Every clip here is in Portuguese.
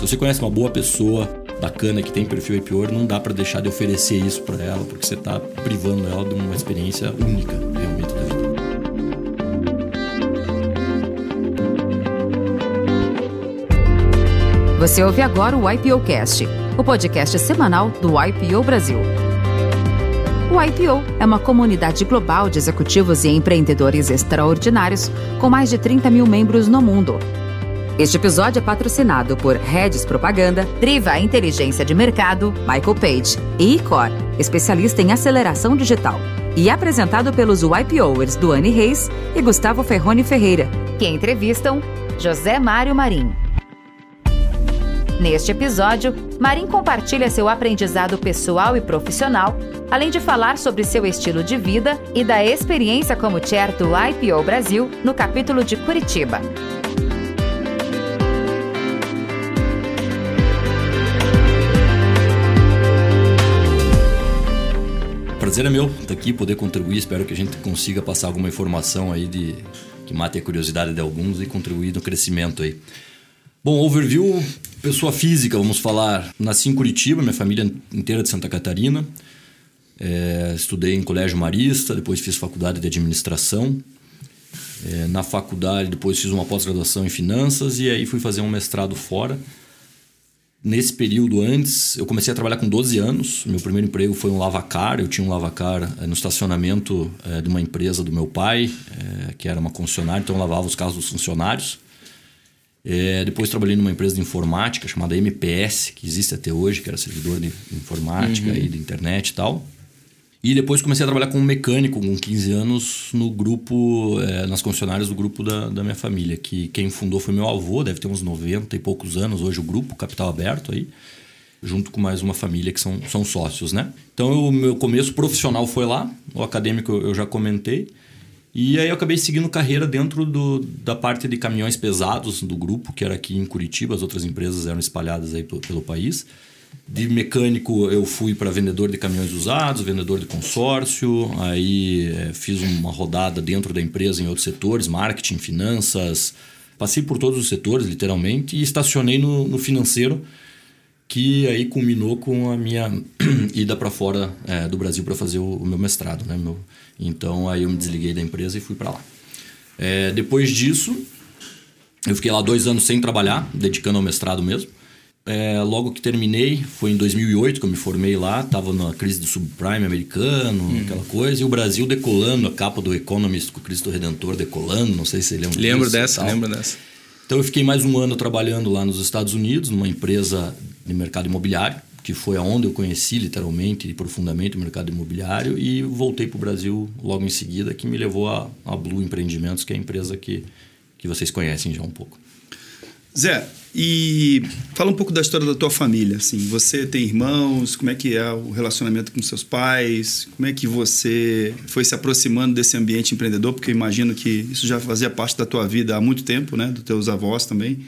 Se você conhece uma boa pessoa bacana que tem perfil IPO, não dá para deixar de oferecer isso para ela, porque você está privando ela de uma experiência única, realmente da vida. Você ouve agora o IPO Cast, o podcast semanal do IPO Brasil. O IPO é uma comunidade global de executivos e empreendedores extraordinários com mais de 30 mil membros no mundo. Este episódio é patrocinado por Redes Propaganda, Driva Inteligência de Mercado, Michael Page e Icor, especialista em aceleração digital. E apresentado pelos YPOers Duane Reis e Gustavo Ferrone Ferreira, que entrevistam José Mário Marim. Neste episódio, Marim compartilha seu aprendizado pessoal e profissional, além de falar sobre seu estilo de vida e da experiência como chair do IPO Brasil no capítulo de Curitiba. Prazer é meu estar aqui, poder contribuir. Espero que a gente consiga passar alguma informação aí de que mate a curiosidade de alguns e contribuir no crescimento aí. Bom, overview, pessoa física, vamos falar. Nasci em Curitiba, minha família inteira de Santa Catarina. É, estudei em colégio marista, depois fiz faculdade de administração. É, na faculdade, depois fiz uma pós-graduação em finanças e aí fui fazer um mestrado fora. Nesse período antes, eu comecei a trabalhar com 12 anos. Meu primeiro emprego foi um lavacar. Eu tinha um lavacar é, no estacionamento é, de uma empresa do meu pai, é, que era uma concessionária, então eu lavava os carros dos funcionários. depois trabalhei numa empresa de informática chamada MPS, que existe até hoje, que era servidor de informática uhum. e de internet e tal. E depois comecei a trabalhar como mecânico com 15 anos no grupo, é, nas concessionárias do grupo da, da, minha família, que quem fundou foi meu avô, deve ter uns 90 e poucos anos hoje o grupo, Capital Aberto aí, junto com mais uma família que são, são sócios, né? Então o meu começo profissional foi lá, o acadêmico eu já comentei, e aí eu acabei seguindo carreira dentro do, da parte de caminhões pesados do grupo, que era aqui em Curitiba, as outras empresas eram espalhadas aí pelo, pelo país. De mecânico eu fui para vendedor de caminhões usados, vendedor de consórcio, aí é, fiz uma rodada dentro da empresa em outros setores, marketing, finanças, passei por todos os setores literalmente e estacionei no, no financeiro, que aí culminou com a minha ida para fora é, do Brasil para fazer o, o, meu mestrado, né? Meu, então aí eu me desliguei da empresa e fui para lá. É, depois disso eu fiquei lá dois anos sem trabalhar, dedicando ao mestrado mesmo. É, logo que terminei, foi em 2008 que eu me formei lá, estava na crise do subprime americano, uhum. aquela coisa, e o Brasil decolando, a capa do Economist com o Cristo Redentor decolando, não sei se você lembra Lembro disso, dessa, lembro dessa. Então eu fiquei mais um ano trabalhando lá nos Estados Unidos, numa empresa de mercado imobiliário, que foi aonde eu conheci literalmente e profundamente o mercado imobiliário, e voltei para o Brasil logo em seguida, que me levou a, a Blue Empreendimentos, que é a empresa que, que vocês conhecem já um pouco. Zé, e fala um pouco da história da tua família. Assim, você tem irmãos? Como é que é o relacionamento com seus pais? Como é que você foi se aproximando desse ambiente empreendedor? Porque eu imagino que isso já fazia parte da tua vida há muito tempo, né? Dos teus avós também.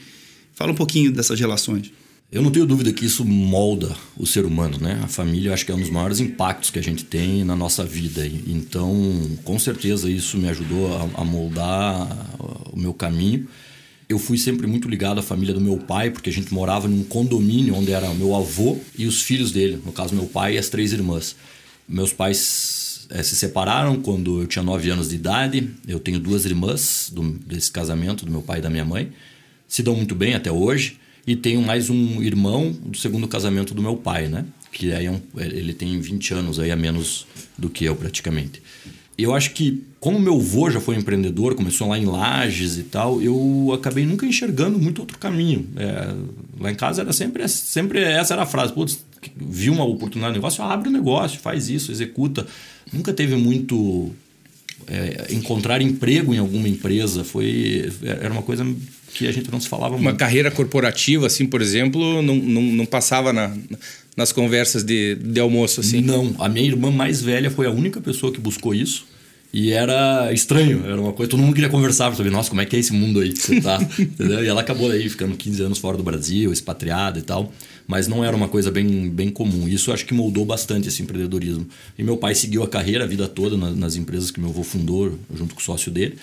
Fala um pouquinho dessas relações. Eu não tenho dúvida que isso molda o ser humano, né? A família acho que é um dos maiores impactos que a gente tem na nossa vida. Então, com certeza isso me ajudou a moldar o meu caminho eu fui sempre muito ligado à família do meu pai, porque a gente morava num condomínio onde era meu avô e os filhos dele, no caso meu pai e as três irmãs. Meus pais é, se separaram quando eu tinha nove anos de idade. Eu tenho duas irmãs do, desse casamento, do meu pai e da minha mãe. Se dão muito bem até hoje. E tenho mais um irmão do segundo casamento do meu pai, né? Que aí é um, ele tem 20 anos aí a menos do que eu praticamente eu acho que, como meu avô já foi empreendedor, começou lá em Lages e tal, eu acabei nunca enxergando muito outro caminho. É, lá em casa era sempre, sempre essa era a frase: Putz, viu uma oportunidade de negócio, abre o negócio, faz isso, executa. Nunca teve muito. É, encontrar emprego em alguma empresa foi era uma coisa que a gente não se falava uma muito. Uma carreira corporativa, assim, por exemplo, não, não, não passava na, nas conversas de, de almoço, assim? Não. A minha irmã mais velha foi a única pessoa que buscou isso. E era estranho, era uma coisa, todo mundo queria conversar sobre, nossa, como é que é esse mundo aí que você tá, entendeu? E ela acabou aí ficando 15 anos fora do Brasil, expatriada e tal, mas não era uma coisa bem, bem comum. Isso acho que moldou bastante esse empreendedorismo. E meu pai seguiu a carreira a vida toda nas, nas empresas que meu avô fundou, junto com o sócio dele,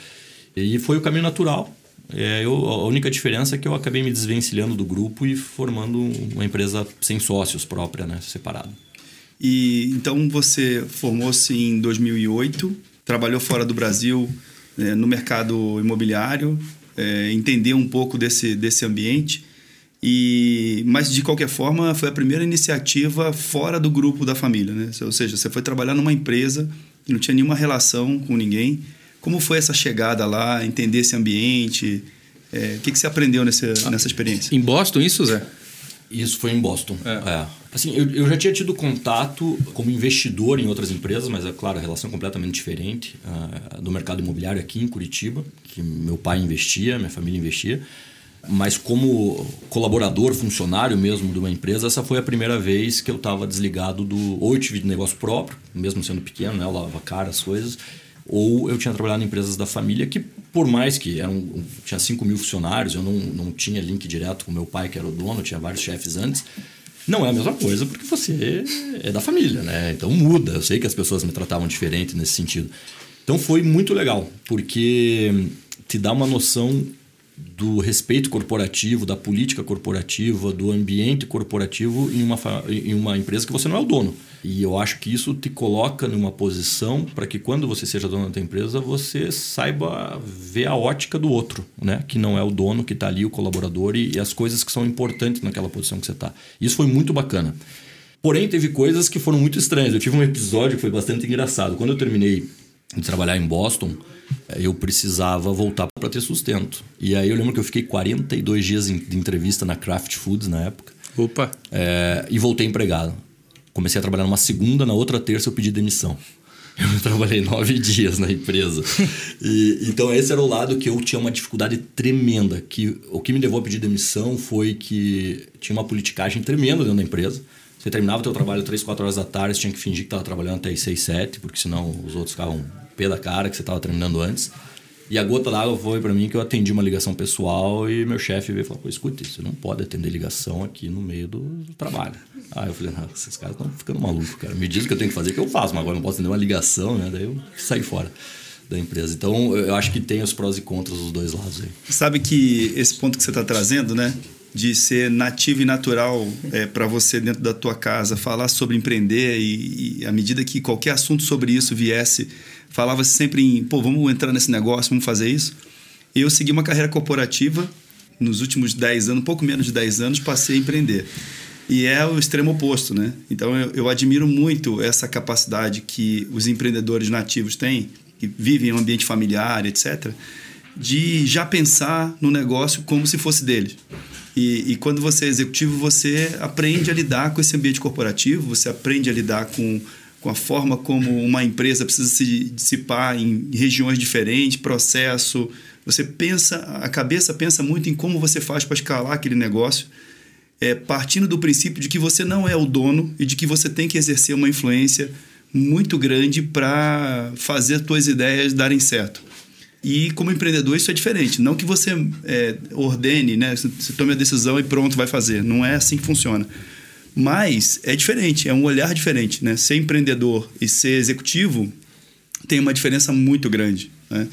e foi o caminho natural. É, eu, a única diferença é que eu acabei me desvencilhando do grupo e formando uma empresa sem sócios própria, né? Separada. E então você formou-se em 2008, trabalhou fora do Brasil é, no mercado imobiliário, é, entendeu um pouco desse, desse ambiente. E, mas de qualquer forma foi a primeira iniciativa fora do grupo da família, né? Ou seja, você foi trabalhar numa empresa que não tinha nenhuma relação com ninguém. Como foi essa chegada lá, entender esse ambiente? É, o que, que você aprendeu nessa, nessa experiência? Em Boston, isso, Zé? Isso foi em Boston. É. é. Assim, eu, eu, já tinha tido contato como investidor em outras empresas, mas é claro, a relação é completamente diferente uh, do mercado imobiliário aqui em Curitiba, que meu pai investia, minha família investia. Mas como colaborador, funcionário mesmo de uma empresa, essa foi a primeira vez que eu estava desligado do. Ou eu tive negócio próprio, mesmo sendo pequeno, né? Eu lavava cara, as coisas ou eu tinha trabalhado em empresas da família que, por mais que eram, tinha 5 mil funcionários, eu não, não tinha link direto com meu pai, que era o dono, tinha vários chefes antes. Não é a mesma coisa porque você é da família, né? Então muda. Eu sei que as pessoas me tratavam diferente nesse sentido. Então foi muito legal, porque te dá uma noção do respeito corporativo, da política corporativa, do ambiente corporativo em uma, em uma empresa que você não é o dono. E eu acho que isso te coloca numa posição para que quando você seja dono da empresa, você saiba ver a ótica do outro, né? Que não é o dono, que está ali, o colaborador e, e as coisas que são importantes naquela posição que você está. Isso foi muito bacana. Porém, teve coisas que foram muito estranhas. Eu tive um episódio que foi bastante engraçado. Quando eu terminei de trabalhar em Boston, eh, eu precisava voltar para ter sustento. E aí eu lembro que eu fiquei 42 dias de entrevista na Kraft Foods na época. Opa! É, e voltei empregado. Comecei a trabalhar numa segunda, na outra terça eu pedi demissão. Eu trabalhei nove dias na empresa. E, então, esse era o lado que eu tinha uma dificuldade tremenda. Que, o que me levou a pedir demissão foi que tinha uma politicagem tremenda dentro da empresa. Você terminava o teu trabalho três, quatro horas da tarde, você tinha que fingir que estava trabalhando até as seis, sete, porque senão os outros ficavam pé da cara que você estava terminando antes. E a gota d'água foi para mim que eu atendi uma ligação pessoal e meu chefe veio e falou: escute, você não pode atender ligação aqui no meio do trabalho. Aí eu falei: Não, esses caras estão ficando malucos, cara. Me diz o que eu tenho que fazer, que eu faço, mas agora não posso atender uma ligação, né? Daí eu saí fora da empresa. Então eu acho que tem os prós e contras dos dois lados aí. Sabe que esse ponto que você está trazendo, né? De ser nativo e natural é, para você dentro da tua casa falar sobre empreender e, e à medida que qualquer assunto sobre isso viesse falava sempre em pô vamos entrar nesse negócio vamos fazer isso. Eu segui uma carreira corporativa nos últimos 10 anos pouco menos de 10 anos passei a empreender. E é o extremo oposto né? Então eu, eu admiro muito essa capacidade que os empreendedores nativos têm que vivem em um ambiente familiar etc de já pensar no negócio como se fosse deles e, e, quando você é executivo, você aprende a lidar com esse ambiente corporativo, você aprende a lidar com, com a forma como uma empresa precisa se dissipar em regiões diferentes, processo. Você pensa, a cabeça pensa muito em como você faz para escalar aquele negócio, é, partindo do princípio de que você não é o dono e de que você tem que exercer uma influência muito grande para fazer as suas ideias darem certo. E como empreendedor isso é diferente. Não que você é, ordene, né? Você tome a decisão e pronto, vai fazer. Não é assim que funciona. Mas é diferente, é um olhar diferente. Né? Ser empreendedor e ser executivo tem uma diferença muito grande. Né?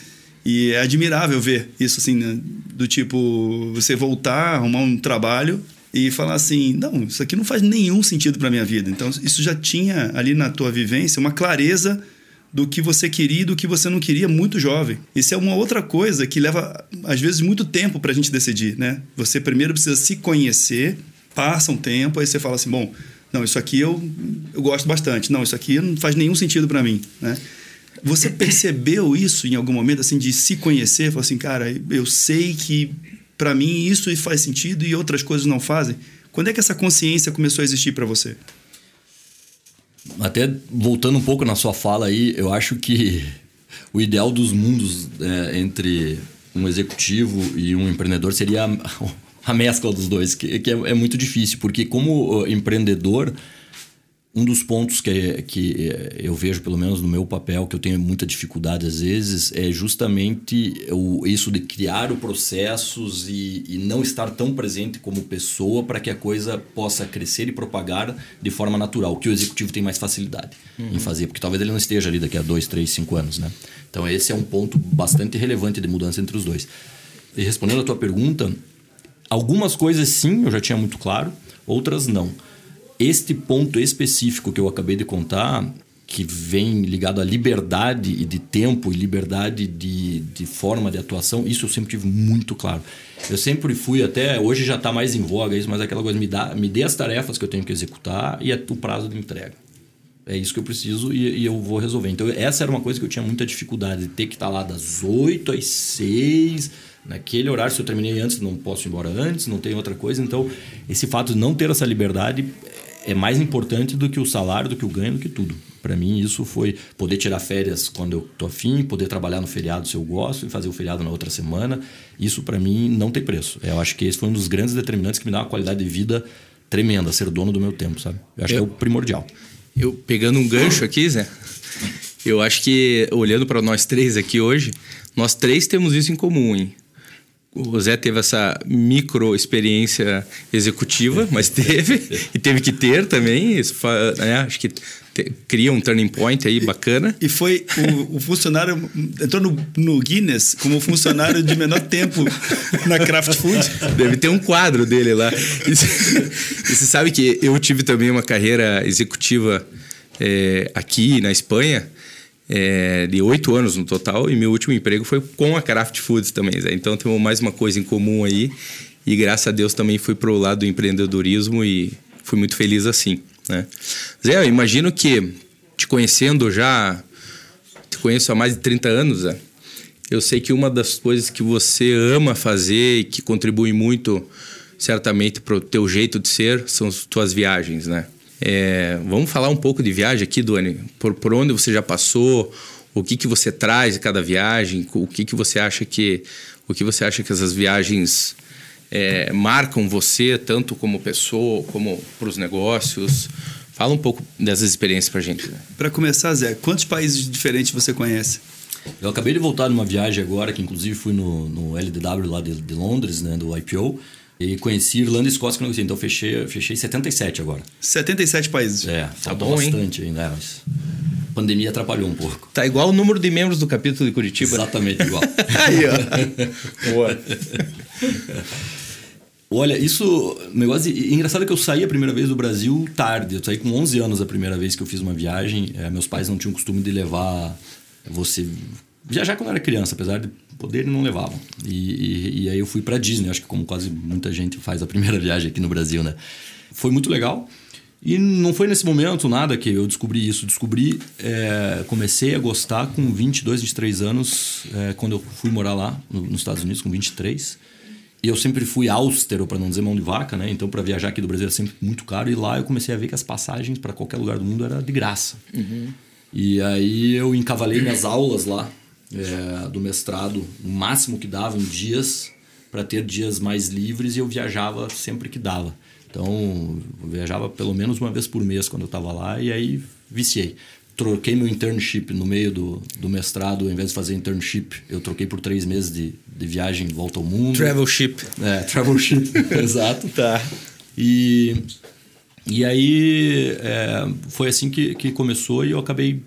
E é admirável ver isso assim, né? do tipo, você voltar, arrumar um trabalho e falar assim, não, isso aqui não faz nenhum sentido para minha vida. Então, isso já tinha ali na tua vivência uma clareza do que você queria e do que você não queria muito jovem. Isso é uma outra coisa que leva, às vezes, muito tempo para a gente decidir, né? Você primeiro precisa se conhecer, passa um tempo, aí você fala assim, bom, não, isso aqui eu, eu gosto bastante. Não, isso aqui não faz nenhum sentido para mim, né? Você percebeu isso em algum momento, assim, de se conhecer? Falar assim, cara, eu sei que para mim isso faz sentido e outras coisas não fazem. Quando é que essa consciência começou a existir para você? Até voltando um pouco na sua fala aí, eu acho que o ideal dos mundos é, entre um executivo e um empreendedor seria a, a mescla dos dois, que, que é, é, muito difícil, porque como empreendedor um dos pontos que, que eu vejo, pelo menos no meu papel, que eu tenho muita dificuldade às vezes, é justamente o, isso de criar o processos e, e não estar tão presente como pessoa para que a coisa possa crescer e propagar de forma natural, que o executivo tem mais facilidade uhum. em fazer, porque talvez ele não esteja ali daqui a dois, três, cinco anos. Né? Então, esse é um ponto bastante relevante de mudança entre os dois. e respondendo a tua pergunta, algumas coisas sim, eu já tinha muito claro, outras não. Este ponto específico que eu acabei de contar, que vem ligado à liberdade de tempo e liberdade de, de forma de atuação, isso eu sempre tive muito claro. Eu sempre fui até, hoje já está mais em voga isso, mas aquela coisa, me, dá, me dê as tarefas que eu tenho que executar e é o prazo de entrega. É isso que eu preciso e, e, eu vou resolver. Então, essa era uma coisa que eu tinha muita dificuldade, de ter que estar tá lá das 8 às 6, naquele horário. Se eu terminei antes, não posso ir embora antes, não tem outra coisa. Então, esse fato de não ter essa liberdade é mais importante do que o salário, do que o ganho, do que tudo. Para mim, isso foi poder tirar férias quando eu tô afim, poder trabalhar no feriado se eu gosto e fazer o feriado na outra semana. Isso, para mim, não tem preço. Eu acho que esse foi um dos grandes determinantes que me dá uma qualidade de vida tremenda, ser dono do meu tempo, sabe? Eu acho eu, que é o primordial. Eu, pegando um gancho aqui, Zé, eu acho que, olhando para nós três aqui hoje, nós três temos isso em comum, hein? O Zé teve essa micro experiência executiva, mas teve, e teve que ter também. Isso, né? Acho que te, cria um turning point aí bacana. E foi o, o funcionário, entrou no, no, Guinness como funcionário de menor tempo na Craft Food. Deve ter um quadro dele lá. E, e você sabe que eu tive também uma carreira executiva é, aqui na Espanha é, de oito anos no total, e meu último emprego foi com a Craft Foods também. Zé. Então temos mais uma coisa em comum aí. E graças a Deus também fui para o lado do empreendedorismo e fui muito feliz assim. Né? Zé, eu imagino que te conhecendo já, te conheço há mais de 30 anos, Zé. Eu sei que uma das coisas que você ama fazer e que contribui muito, certamente, para o teu jeito de ser, são as tuas viagens, né? É, vamos falar um pouco de viagem aqui, Duane. Por, por onde você já passou? O que, que você traz de cada viagem? O que, que você acha que o que você acha que essas viagens é, marcam você tanto como pessoa como para os negócios? Fala um pouco dessas experiências para gente. Né? Para começar, Zé, quantos países diferentes você conhece? Eu acabei de voltar numa viagem agora, que inclusive fui no, no LDW lá de, de Londres, né, do IPO. E conheci Irlanda e Escócia que não conhecia. Então fechei, fechei 77 agora. 77 países. É, tá bom, bastante hein? ainda. Mas a pandemia atrapalhou um pouco. Tá igual o número de membros do capítulo de Curitiba. Exatamente igual. Aí, ó. Boa. Olha, isso. Negócio de, engraçado é que eu saí a primeira vez do Brasil tarde. Eu saí com 11 anos a primeira vez que eu fiz uma viagem. É, meus pais não tinham costume de levar você. Viajar quando era criança, apesar de poder não levavam. E, e, e aí eu fui para Disney, acho que como quase muita gente faz a primeira viagem aqui no Brasil, né? Foi muito legal. E não foi nesse momento nada que eu descobri isso. Descobri, é, comecei a gostar com 22, 23 anos, é, quando eu fui morar lá no, nos Estados Unidos, com 23. E eu sempre fui austero, para não dizer mão de vaca, né? Então, para viajar aqui do Brasil é sempre muito caro. E lá eu comecei a ver que as passagens para qualquer lugar do mundo era de graça. Uhum. E aí eu encavalei minhas aulas lá é, do mestrado, o máximo que dava em dias, para ter dias mais livres e eu viajava sempre que dava. Então, viajava pelo menos uma vez por mês quando eu estava lá e aí viciei. Troquei meu internship no meio do, do mestrado, ao invés de fazer internship, eu troquei por três meses de, de viagem volta ao mundo. Travel ship. É, travel ship, exato. Tá. E, e aí é, foi assim que, que começou e eu acabei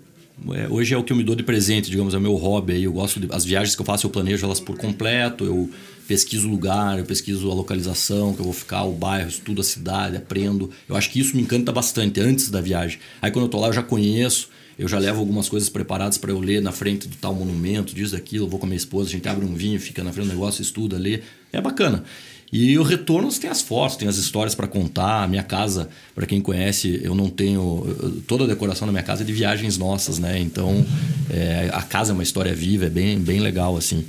é, hoje é o que eu me dou de presente, digamos, é o meu hobby. Eu gosto de, as viagens que eu faço, eu planejo elas por completo. Eu pesquiso o lugar, eu pesquiso a localização que eu vou ficar, o bairro, estudo a cidade, aprendo. Eu acho que isso me encanta bastante antes da viagem. Aí quando eu tô lá, eu já conheço, eu já levo algumas coisas preparadas para eu ler na frente do tal monumento, diz aquilo, eu vou com a minha esposa, a gente abre um vinho, fica na frente do negócio, estuda, lê. É bacana. E o retorno tem as fotos, tem as histórias para contar. A minha casa, para quem conhece, eu não tenho. Toda a decoração da minha casa é de viagens nossas, né? Então é, a casa é uma história viva, é bem, bem legal, assim.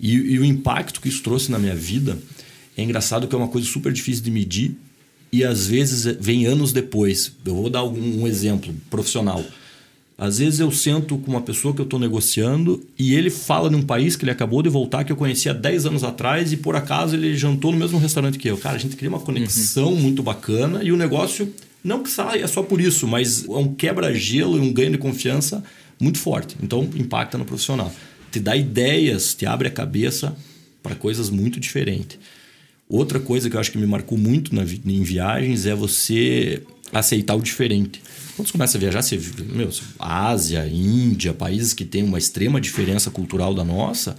E, e, o impacto que isso trouxe na minha vida é engraçado que é uma coisa super difícil de medir e às vezes vem anos depois. Eu vou dar um, um exemplo profissional. Às vezes eu sento com uma pessoa que eu estou negociando e ele fala de um país que ele acabou de voltar, que eu conhecia 10 anos atrás, e por acaso ele jantou no mesmo restaurante que eu. Cara, a gente cria uma conexão uhum. muito bacana e o negócio, não que saia só por isso, mas é um quebra-gelo e um ganho de confiança muito forte. Então impacta no profissional. Te dá ideias, te abre a cabeça para coisas muito diferentes. Outra coisa que eu acho que me marcou muito na, em viagens é você aceitar o diferente. Quando você começa a viajar, você meu, Ásia, Índia, países que têm uma extrema diferença cultural da nossa,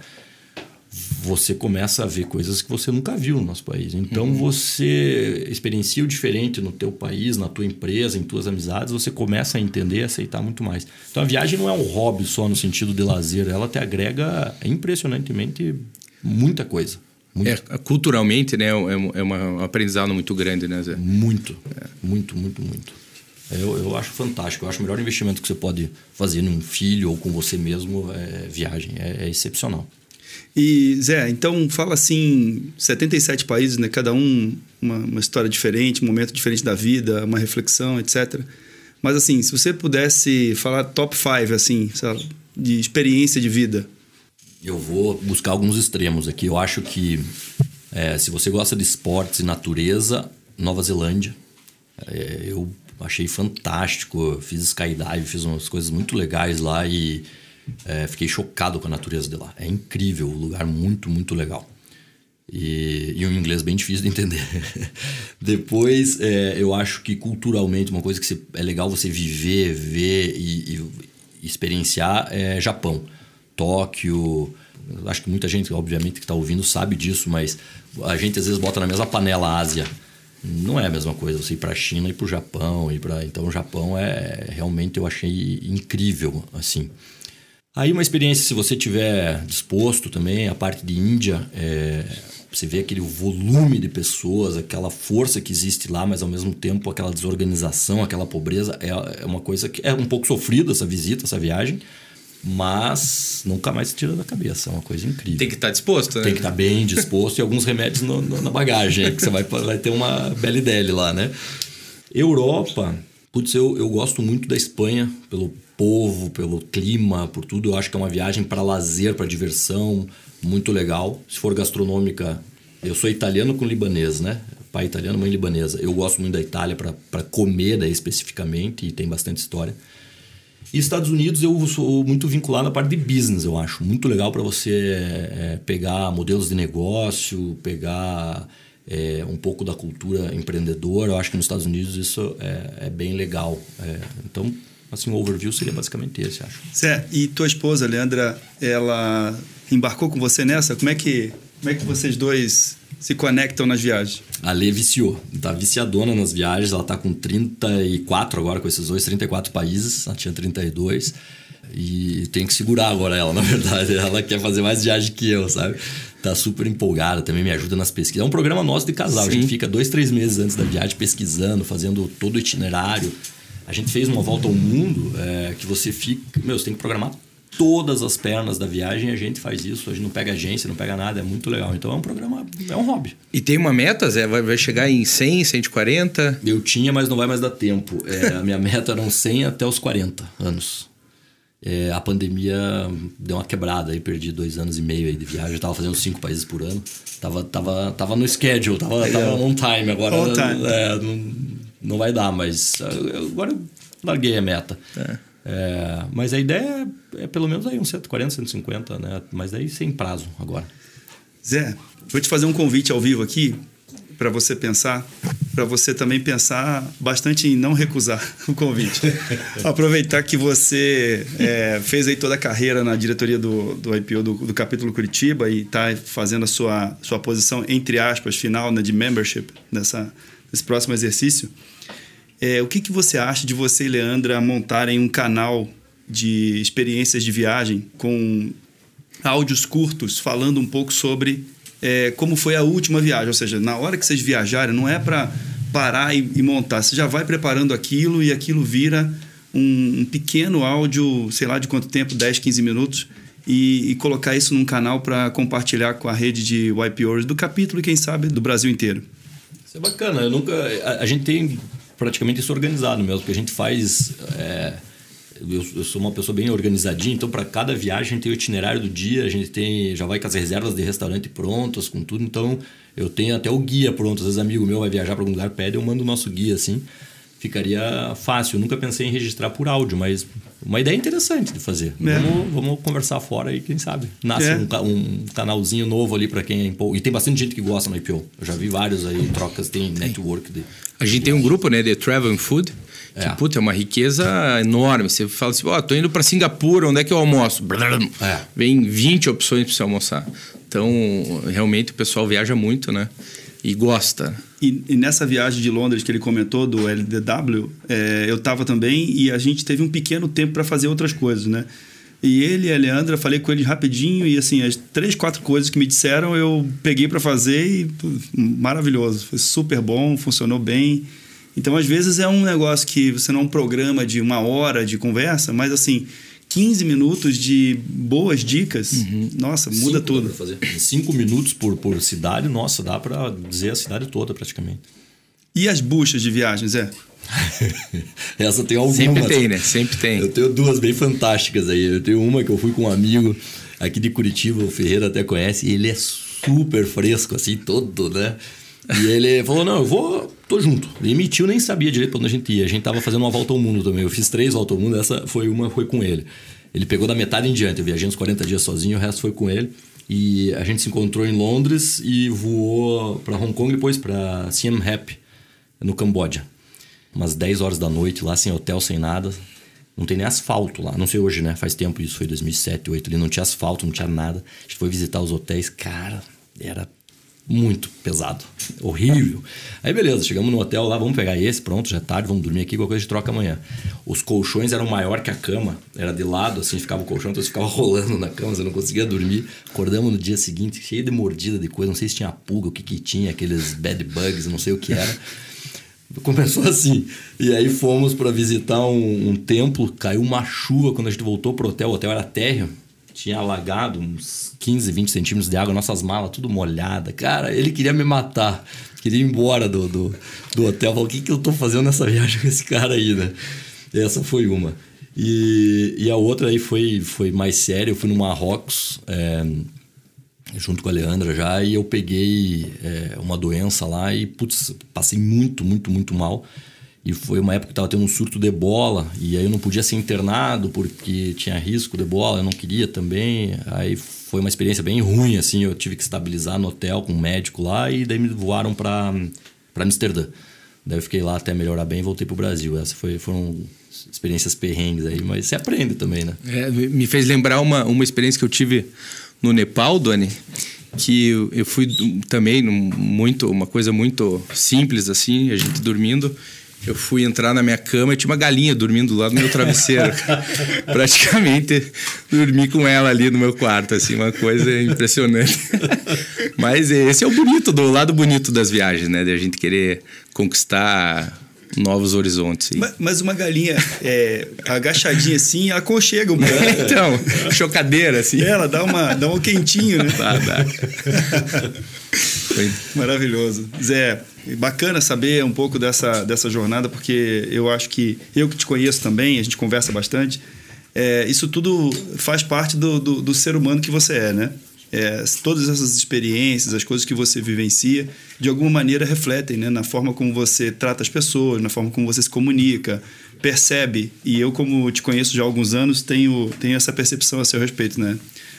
você começa a ver coisas que você nunca viu no nosso país. Então uhum. você experiencia o diferente no teu país, na tua empresa, em tuas amizades, você começa a entender e aceitar muito mais. Então a viagem não é um hobby só no sentido de lazer, ela te agrega impressionantemente muita coisa. Muito. É, culturalmente, né, é, é uma, um aprendizado muito grande, né, Zé? Muito, é. muito, muito, muito. Eu, eu acho fantástico. Eu acho o melhor investimento que você pode fazer num filho ou com você mesmo é viagem. É, é excepcional. E, Zé, então fala assim: 77 países, né? cada um uma, uma história diferente, um momento diferente da vida, uma reflexão, etc. Mas, assim, se você pudesse falar top 5, assim, sabe, de experiência de vida. Eu vou buscar alguns extremos aqui. Eu acho que é, se você gosta de esportes e natureza, Nova Zelândia. É, eu achei fantástico. Fiz skydive, fiz umas coisas muito legais lá e é, fiquei chocado com a natureza de lá. É incrível, um lugar muito, muito legal. E, e um inglês bem difícil de entender. Depois, é, eu acho que culturalmente, uma coisa que você, é legal você viver, ver e, e experienciar é Japão. Tóquio. Acho que muita gente, obviamente, que está ouvindo sabe disso, mas a gente às vezes bota na mesma panela a Ásia. Não é a mesma coisa você ir para a China e para o Japão. E pra... Então, o Japão é realmente eu achei incrível, assim. Aí uma experiência, se você tiver disposto também, a parte de Índia, é, você vê aquele volume de pessoas, aquela força que existe lá, mas ao mesmo tempo aquela desorganização, aquela pobreza, é, é uma coisa que é um pouco sofrida essa visita, essa viagem, mas nunca mais se tira da cabeça, é uma coisa incrível. Tem que estar disposto, né? Tem que estar bem disposto e alguns remédios no, no, na bagagem, que você vai, vai ter uma bela dele lá, né? Europa, putz, eu, eu gosto muito da Espanha, pelo povo, pelo clima, por tudo. Eu acho que é uma viagem para lazer, para diversão, muito legal. Se for gastronômica, eu sou italiano com libanês, né? Pai italiano, mãe libanesa. Eu gosto muito da Itália para comer daí especificamente e tem bastante história. E Estados Unidos eu sou muito vinculado à parte de business, eu acho. Muito legal para você é, pegar modelos de negócio, pegar é, um pouco da cultura empreendedora. Eu acho que nos Estados Unidos isso é, é bem legal. É, então, assim, o overview seria basicamente esse, acho. Certo. E tua esposa, Leandra, ela embarcou com você nessa? Como é que, como é que vocês dois se conectam nas viagens? A Lê viciou, tá viciadona nas viagens, ela tá com 34 agora com esses dois, 34 países, ela tinha 32 e tem que segurar agora ela, na verdade, ela quer fazer mais viagem que eu, sabe? Tá super empolgada, também me ajuda nas pesquisas. É um programa nosso de casal, Sim. a gente fica dois, três meses antes da viagem pesquisando, fazendo todo o itinerário, a gente fez uma volta ao mundo é, que você fica. Meu, você tem que programar todas as pernas da viagem a gente faz isso. A gente não pega agência, não pega nada, é muito legal. Então é um programa, é um hobby. E tem uma meta, Zé? Vai, vai chegar em 100, 140? Eu tinha, mas não vai mais dar tempo. É, a minha meta eram 100 até os 40 anos. É, a pandemia deu uma quebrada aí, perdi dois anos e meio aí de viagem. Eu tava fazendo cinco países por ano. Tava, tava, tava no schedule, tava, tava on time agora. On time. É, não, não vai dar, mas agora eu larguei a meta. É. É, mas a ideia é, é, pelo menos aí uns 140, 150, né? Mas daí sem prazo agora. Zé, vou te fazer um convite ao vivo aqui para você pensar, para você também pensar bastante em não recusar o convite. Aproveitar que você é, fez aí toda a carreira na diretoria do, do IPO do, do capítulo Curitiba e está fazendo a sua, sua posição, entre aspas, final né, de membership nessa, nesse próximo exercício. É, o que, que você acha de você e Leandra montarem um canal de experiências de viagem com áudios curtos falando um pouco sobre é, como foi a última viagem? Ou seja, na hora que vocês viajarem, não é para parar e, e, montar, você já vai preparando aquilo e aquilo vira um, um, pequeno áudio, sei lá de quanto tempo 10, 15 minutos. E, e colocar isso num canal para compartilhar com a rede de YPOers do capítulo e, quem sabe, do Brasil inteiro. Isso é bacana. Eu nunca. A, a, gente tem praticamente isso organizado mesmo, porque a gente faz. É, eu, eu, sou uma pessoa bem organizadinha, então para cada viagem tem o itinerário do dia, a gente tem já vai com as reservas de restaurante prontas, com tudo. Então eu tenho até o guia pronto. Às vezes amigo meu vai viajar para algum lugar, pede, eu mando o nosso guia assim ficaria fácil. Eu nunca pensei em registrar por áudio, mas uma ideia interessante de fazer. É. Vamos, vamos, conversar fora aí, quem sabe. Nasce é. um, um, canalzinho novo ali para quem é empolgado. E tem bastante gente que gosta no IPO. Eu já vi vários aí, trocas, tem network. De... A gente tem um grupo, né, de Travel and Food. Que, é. puta, é uma riqueza enorme. Você fala assim, ó, oh, tô indo para Singapura, onde é que eu almoço? É. Vem 20 opções para você almoçar Então, realmente o pessoal viaja muito, né? E gosta. E, e nessa viagem de Londres que ele comentou, do LDW, é, eu estava também e a gente teve um pequeno tempo para fazer outras coisas, né? E ele e a Leandra, falei com eles rapidinho e assim, as três, quatro coisas que me disseram eu peguei para fazer e pô, maravilhoso. Foi super bom, funcionou bem. Então, às vezes é um negócio que você não programa de uma hora de conversa, mas assim, 15 minutos de boas dicas, uhum. nossa, muda Cinco tudo. Fazer. Cinco minutos por, por cidade, nossa, dá para dizer a cidade toda praticamente. E as buchas de viagens, é? Essa tem algumas. Sempre tem, né? Sempre tem. Eu tenho duas bem fantásticas aí. Eu tenho uma que eu fui com um amigo aqui de Curitiba, o Ferreira até conhece, e ele é super fresco, assim, todo, né? E ele falou: Não, eu vou, tô junto. E tio nem sabia direito pra onde a gente ia. A gente tava fazendo uma volta ao mundo também. Eu fiz três voltas ao mundo, essa foi uma, foi com ele. Ele pegou da metade em diante. Eu viajei uns 40 dias sozinho, o resto foi com ele. E a gente se encontrou em Londres e voou para Hong Kong e depois para Siem Reap, no Camboja umas 10 horas da noite lá, sem hotel, sem nada. Não tem nem asfalto lá. Não sei hoje, né? Faz tempo isso, foi 2007, 2008 ali. Não tinha asfalto, não tinha nada. A gente foi visitar os hotéis. Cara, era muito pesado. Horrível. Aí beleza, chegamos no hotel lá, vamos pegar esse, pronto, já é tarde, vamos dormir aqui, qualquer coisa de troca amanhã. Os colchões eram maior que a cama, era de lado, assim, ficava o colchão, então você ficava rolando na cama, você não conseguia dormir. Acordamos no dia seguinte, cheio de mordida de coisa, não sei se tinha pulga, o que que tinha, aqueles bad bugs, não sei o que era. Começou assim. E aí fomos para visitar um, um, templo, caiu uma chuva quando a gente voltou pro hotel. O hotel era térreo, tinha alagado uns 15, 20 centímetros de água, nossas malas tudo molhada. Cara, ele queria me matar, queria ir embora do, do, do hotel. Falou: o que, que eu tô fazendo nessa viagem com esse cara aí, né? Essa foi uma. E, e a outra aí foi, foi mais séria. Eu fui no Marrocos. É, junto com a Leandra já, e eu peguei é, uma doença lá e, putz, passei muito, muito, muito mal. E foi uma época que estava tendo um surto de ebola, e aí eu não podia ser internado porque tinha risco de ebola, eu não queria também. Aí foi uma experiência bem ruim, assim, eu tive que estabilizar no hotel com um médico lá, e daí me voaram para Amsterdã. Daí eu fiquei lá até melhorar bem e voltei para o Brasil. Essas foi, foram experiências perrengues aí, mas você aprende também, né? É, me fez lembrar uma, uma experiência que eu tive no Nepal, Dani, que eu fui também muito uma coisa muito simples assim, a gente dormindo. Eu fui entrar na minha cama e tinha uma galinha dormindo do lado do meu travesseiro. Praticamente dormi com ela ali no meu quarto, assim, uma coisa impressionante. Mas esse é o bonito, do lado bonito das viagens, né? De a gente querer conquistar novos horizontes. Mas, mas, uma galinha é, agachadinha assim, aconchega um pouco. Então, chocadeira assim. Ela dá, uma, dá um quentinho, né? Dá, dá. Maravilhoso. Zé, bacana saber um pouco dessa, dessa jornada, porque eu acho que eu que te conheço também, a gente conversa bastante, é, isso tudo faz parte do, do, do ser humano que você é, né? é, todas essas experiências, as coisas que você vivencia, de alguma maneira refletem né, na forma como você trata as pessoas, na forma como você se comunica, percebe. E eu, como te conheço já há alguns anos, tenho, tenho essa percepção a seu respeito. Né?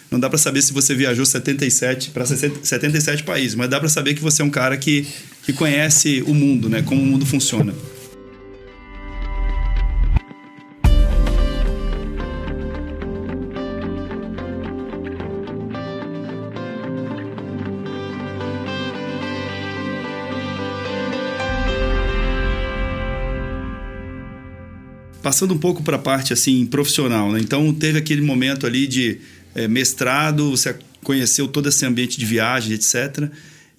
Não dá para saber se você viajou 77 para 77 países, mas dá para saber que você é um cara que, que conhece o mundo, né, como o mundo funciona. Passando um pouco para a parte assim profissional, né? Então teve aquele momento ali de é, mestrado, você conheceu todo esse ambiente de viagem, etc.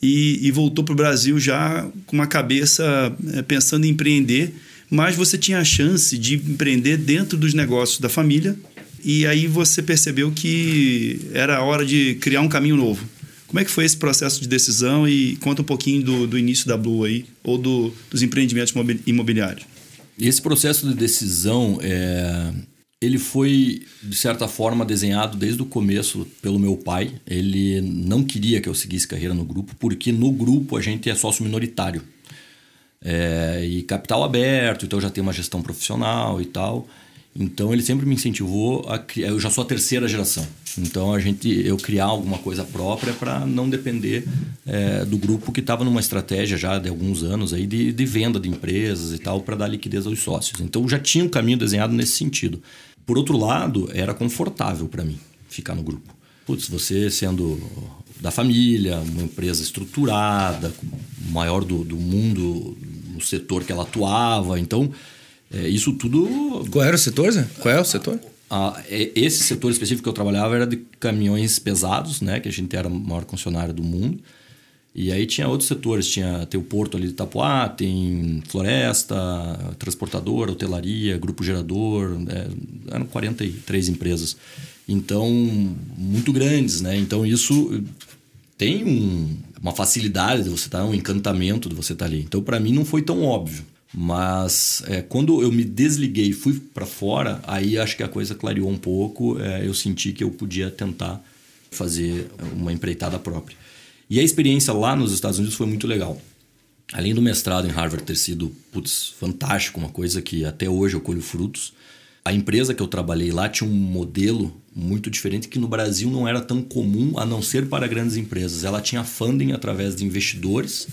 E, e voltou para o Brasil já com uma cabeça é, pensando em empreender, mas você tinha a chance de empreender dentro dos negócios da família. E aí você percebeu que era a hora de criar um caminho novo. Como é que foi esse processo de decisão e conta um pouquinho do, do início da Blue aí, ou do, dos empreendimentos imobiliários? Esse processo de decisão, é, ele foi, de certa forma, desenhado desde o começo pelo meu pai. Ele não queria que eu seguisse carreira no grupo, porque no grupo a gente é sócio minoritário. É, e capital aberto, então já tem uma gestão profissional e tal. Então ele sempre me incentivou a criar. Eu já sou a terceira geração. Então a gente eu criar alguma coisa própria para não depender é, do grupo que estava numa estratégia já de alguns anos aí de, de venda de empresas e tal para dar liquidez aos sócios. Então já tinha um caminho desenhado nesse sentido. Por outro lado, era confortável para mim ficar no grupo. Putz, você sendo da família, uma empresa estruturada, maior do, do mundo no setor que ela atuava. Então, é, isso tudo. Qual era o setor, Zé? Qual é o setor? Ah, esse setor específico que eu trabalhava era de caminhões pesados, né? Que a gente era o maior concessionário do mundo. E aí tinha outros setores, tinha tem o porto ali de Itapuá, tem floresta, transportadora, hotelaria, grupo gerador, é, eram 43 empresas. Então, muito grandes, né? Então isso tem um, uma facilidade de você estar, um encantamento de você estar ali. Então, para mim não foi tão óbvio. Mas é, quando eu me desliguei e fui para fora, aí acho que a coisa clareou um pouco. É, eu senti que eu podia tentar fazer uma empreitada própria. E a experiência lá nos Estados Unidos foi muito legal. Além do mestrado em Harvard ter sido putz, fantástico, uma coisa que até hoje eu colho frutos, a empresa que eu trabalhei lá tinha um modelo muito diferente que no Brasil não era tão comum, a não ser para grandes empresas. Ela tinha funding através de investidores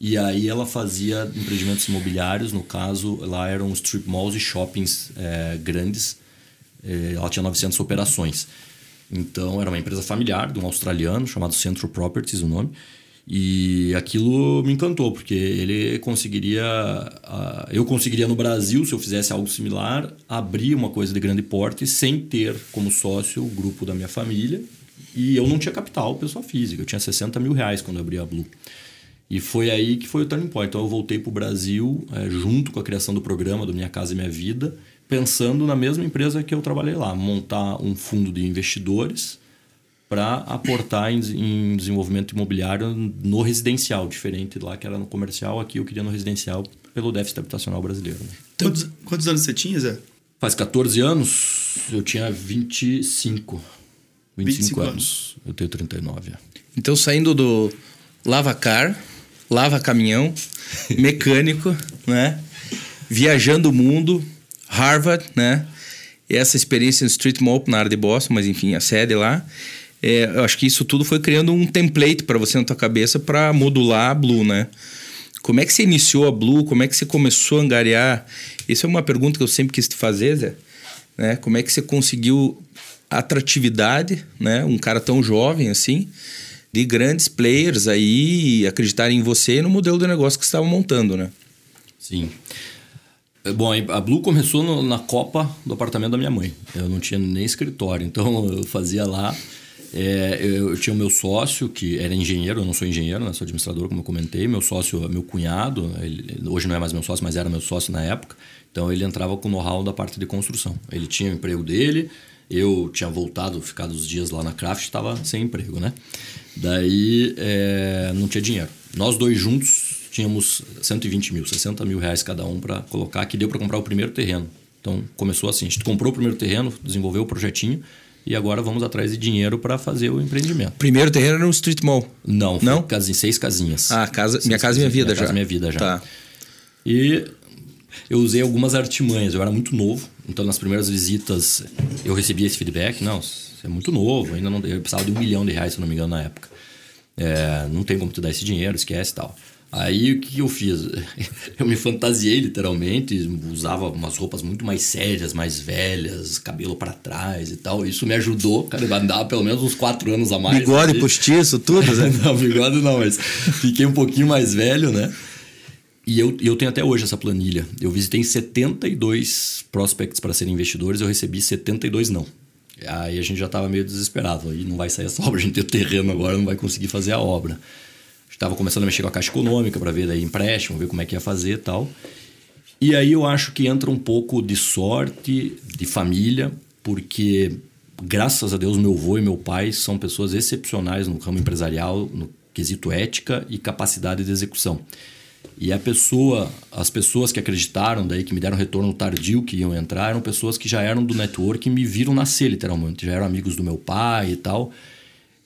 e aí ela fazia empreendimentos imobiliários, no caso lá eram strip malls e shoppings é, grandes. É, ela tinha 900 operações. Então, era uma empresa familiar de um australiano chamado Central Properties, o nome. E aquilo me encantou, porque ele conseguiria. Eu conseguiria no Brasil, se eu fizesse algo similar, abrir uma coisa de grande porte sem ter como sócio o grupo da minha família. E eu não tinha capital, pessoa física. Eu tinha 60 mil reais quando eu abri a Blue. E foi aí que foi o turning point. Então eu voltei para o Brasil, é, junto com a criação do programa do Minha Casa e Minha Vida, pensando na mesma empresa que eu trabalhei lá, montar um fundo de investidores para aportar em, em, desenvolvimento imobiliário no residencial, diferente lá que era no comercial, aqui eu queria no residencial pelo déficit habitacional brasileiro. Né? Quantos, quantos anos você tinha, Zé? Faz 14 anos, eu tinha 25. 25, 25 anos. anos. Eu tenho 39. Então, saindo do lava car, lava caminhão, mecânico, né? Viajando o mundo, Harvard, né? Essa experiência no Street Mall na área de Boston, mas enfim, a sede lá. É, eu acho que isso tudo foi criando um template para você na tua cabeça para modular a Blue, né? Como é que você iniciou a Blue? Como é que você começou a angariar? Isso é uma pergunta que eu sempre quis te fazer, Zé. Né? Como é que você conseguiu atratividade, né? Um cara tão jovem assim, de grandes players aí acreditarem em você e no modelo de negócio que você estava montando, né? Sim. É, bom, a Blue começou no, na copa do apartamento da minha mãe. Eu não tinha nem escritório, então eu fazia lá. É, eu, eu, tinha o meu sócio, que era engenheiro, eu não sou engenheiro, né, sou administrador, como eu comentei. Meu sócio, meu cunhado, ele, hoje não é mais meu sócio, mas era meu sócio na época. Então ele entrava com know-how da parte de construção. Ele tinha o emprego dele, eu tinha voltado, ficado os dias lá na Craft, estava sem emprego, né? Daí é, não tinha dinheiro. Nós dois juntos tínhamos 120 mil, 60 mil reais cada um para colocar, que deu para comprar o primeiro terreno. Então começou assim: a gente comprou o primeiro terreno, desenvolveu o projetinho e agora vamos atrás de dinheiro para fazer o empreendimento. Primeiro terreno era no Street Mall? Não, não? Casinha, seis casinhas. Ah, casa, seis minha casa e minha vida minha já. Casa minha vida já. Tá. E eu usei algumas artimanhas. Eu era muito novo, então nas primeiras visitas eu recebia esse feedback: não, você é muito novo, ainda não. Eu precisava de um milhão de reais, se não me engano, na época. É, não tem como tu dar esse dinheiro, esquece e tal. Aí o que eu fiz? Eu me fantasiei literalmente, usava umas roupas muito mais sérias, mais velhas, cabelo para trás e tal. Isso me ajudou, cara, a andar pelo menos uns quatro anos a mais. Bigode ali. postiço, tudo, né? não, bigode não, mas fiquei um pouquinho mais velho, né? E eu, eu tenho até hoje essa planilha. Eu visitei 72 prospects para serem investidores, eu recebi 72 não. Aí a gente já estava meio desesperado. Aí não vai sair essa obra, a gente tem o terreno agora, não vai conseguir fazer a obra. Estava começando a mexer com a caixa econômica para ver daí empréstimo, ver como é que ia fazer e tal. E aí eu acho que entra um pouco de sorte, de família, porque graças a Deus meu avô e meu pai são pessoas excepcionais no ramo empresarial, no quesito ética e capacidade de execução. E a pessoa, as pessoas que acreditaram daí, que me deram retorno tardio que iam entrar, eram pessoas que já eram do network e me viram nascer literalmente, já eram amigos do meu pai e tal.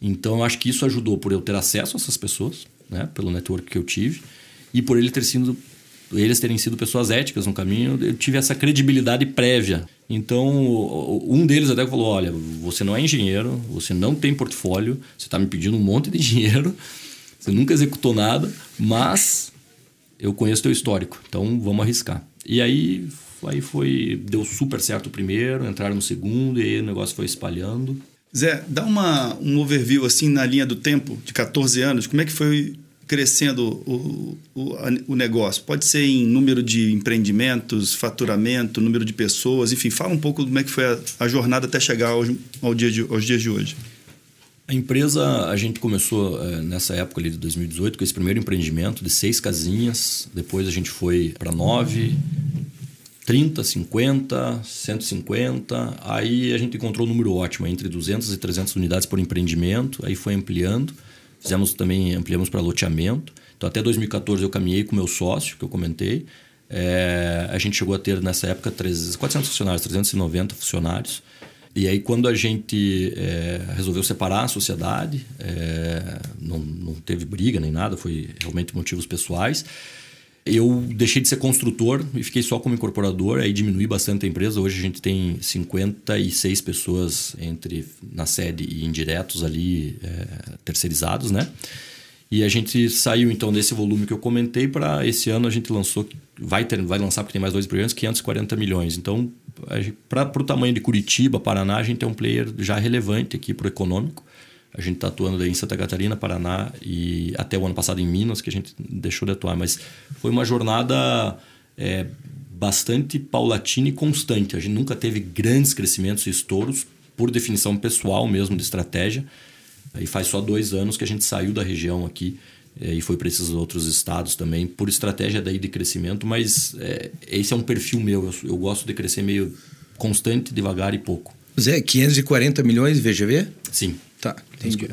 Então eu acho que isso ajudou por eu ter acesso a essas pessoas né, pelo network que eu tive, e por ele ter sido, eles terem sido pessoas éticas no caminho, eu tive essa credibilidade prévia. Então, um deles até falou: Olha, você não é engenheiro, você não tem portfólio, você está me pedindo um monte de dinheiro, você nunca executou nada, mas eu conheço teu histórico, então vamos arriscar. E aí, aí foi deu super certo o primeiro, entraram no segundo, e aí o negócio foi espalhando. Zé, dá uma, um overview assim na linha do tempo, de 14 anos, como é que foi crescendo o, o, o negócio? Pode ser em número de empreendimentos, faturamento, número de pessoas, enfim, fala um pouco como é que foi a, a jornada até chegar ao, ao dia de, aos dias de hoje. A empresa, a gente começou é, nessa época ali de 2018 com esse primeiro empreendimento de seis casinhas. Depois a gente foi para nove, 30, 50, 150. Aí a gente encontrou um número ótimo, entre 200 e 300 unidades por empreendimento. Aí foi ampliando. Fizemos também, ampliamos para loteamento. Então até 2014 eu caminhei com meu sócio, que eu comentei. É, a gente chegou a ter nessa época 300, 400 funcionários, 390 funcionários. E aí, quando a gente é, resolveu separar a sociedade, é, não, não teve briga nem nada, foi realmente motivos pessoais. Eu deixei de ser construtor e fiquei só como incorporador, aí diminui bastante a empresa. Hoje a gente tem 56 pessoas entre na sede e indiretos ali é, terceirizados, né? E a gente saiu então desse volume que eu comentei para esse ano a gente lançou, vai, ter, vai lançar porque tem mais dois projetos, 540 milhões. Então, para o tamanho de Curitiba, Paraná, a gente é um player já relevante aqui para o econômico. A gente está atuando em Santa Catarina, Paraná e até o ano passado em Minas, que a gente deixou de atuar. Mas foi uma jornada é, bastante paulatina e constante. A gente nunca teve grandes crescimentos e estouros, por definição pessoal mesmo de estratégia. E faz só dois anos que a gente saiu da região aqui e foi para esses outros estados também, por estratégia daí de crescimento, mas é, esse é um perfil meu. Eu, eu, gosto de crescer meio constante, devagar e pouco. Zé, 540 milhões de VGV? Sim. Tá, entendi.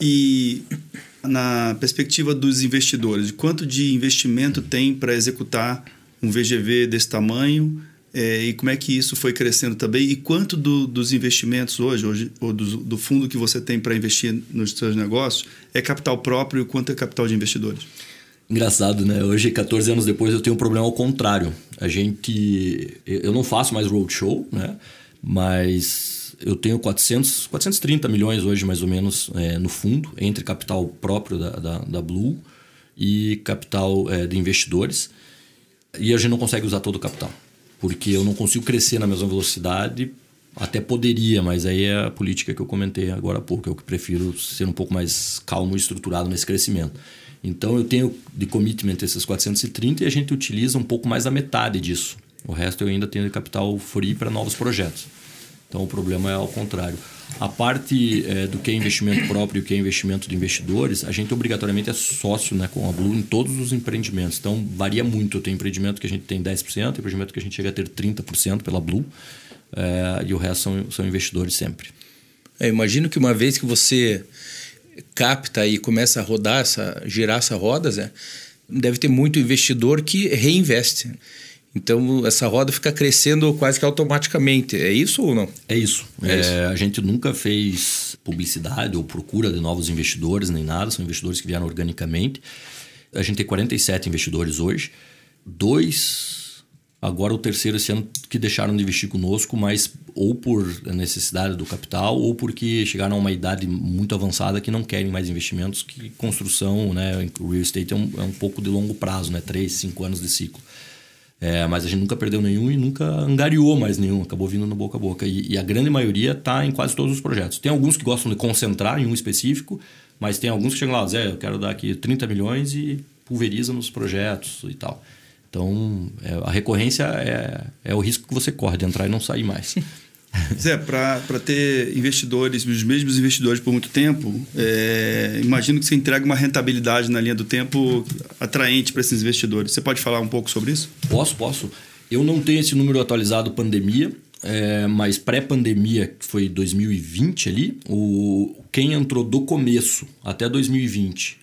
E na perspectiva dos investidores, quanto de investimento tem para executar um VGV desse tamanho? É, e como é que isso foi crescendo também? E quanto do, dos investimentos hoje, hoje ou do, do fundo que você tem para investir nos seus negócios, é capital próprio e quanto é capital de investidores? Engraçado, né? Hoje, 14 anos depois, eu tenho um problema ao contrário. A gente. Eu não faço mais roadshow, né? Mas eu tenho 400, 430 milhões hoje, mais ou menos, é, no fundo, entre capital próprio da, da, da Blue e capital é, de investidores. E a gente não consegue usar todo o capital porque eu não consigo crescer na mesma velocidade. Até poderia, mas aí é a política que eu comentei agora há pouco. Eu que prefiro ser um pouco mais calmo e estruturado nesse crescimento. Então eu tenho de commitment esses 430 e a gente utiliza um pouco mais da metade disso. O resto eu ainda tenho de capital free para novos projetos. Então o problema é ao contrário. A parte é, do que é investimento próprio e o que é investimento de investidores, a gente obrigatoriamente é sócio né, com a Blue em todos os empreendimentos. Então varia muito. Tem empreendimento que a gente tem 10%, empreendimento que a gente chega a ter 30% pela Blue, é, e o resto são, são investidores sempre. É, imagino que uma vez que você capta e começa a rodar, essa, girar essa roda, Zé, deve ter muito investidor que reinveste. Então, essa roda fica crescendo quase que automaticamente. É isso ou não? É isso. É isso. a gente nunca fez publicidade ou procura de novos investidores nem nada. São investidores que vieram organicamente. A gente tem 47 investidores hoje. Dois, agora o terceiro esse ano, que deixaram de investir conosco, mas ou por necessidade do capital ou porque chegaram a uma idade muito avançada que não querem mais investimentos, que construção, né, real estate é um, é um pouco de longo prazo, né, três, cinco anos de ciclo. É, mas a gente nunca perdeu nenhum e nunca angariou mais nenhum, acabou vindo no boca a boca. E, e a grande maioria está em quase todos os projetos. Tem alguns que gostam de concentrar em um específico, mas tem alguns que chegam lá, Zé, eu quero dar aqui 30 milhões e pulveriza nos projetos e tal. Então, é, a recorrência é, é o risco que você corre de entrar e não sair mais. Zé, para ter investidores, os mesmos investidores por muito tempo, é, imagino que você entrega uma rentabilidade na linha do tempo atraente para esses investidores. Você pode falar um pouco sobre isso? Posso, posso. Eu não tenho esse número atualizado pandemia, é, mas pré-pandemia, que foi 2020 ali, o, quem entrou do começo até 2020,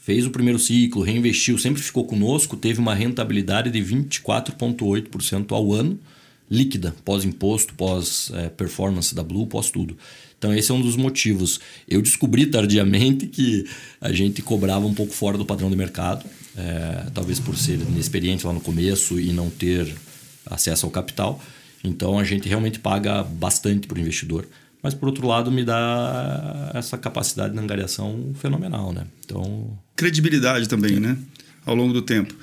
fez o primeiro ciclo, reinvestiu, sempre ficou conosco, teve uma rentabilidade de 24,8% ao ano líquida, pós-imposto, pós-performance da Blue, pós tudo. Então esse é um dos motivos. Eu descobri tardiamente que a gente cobrava um pouco fora do padrão de mercado, é, talvez por ser inexperiente lá no começo e não ter acesso ao capital. Então a gente realmente paga bastante para o investidor. Mas por outro lado me dá essa capacidade de angariação fenomenal, né? Então credibilidade também, né? Ao longo do tempo.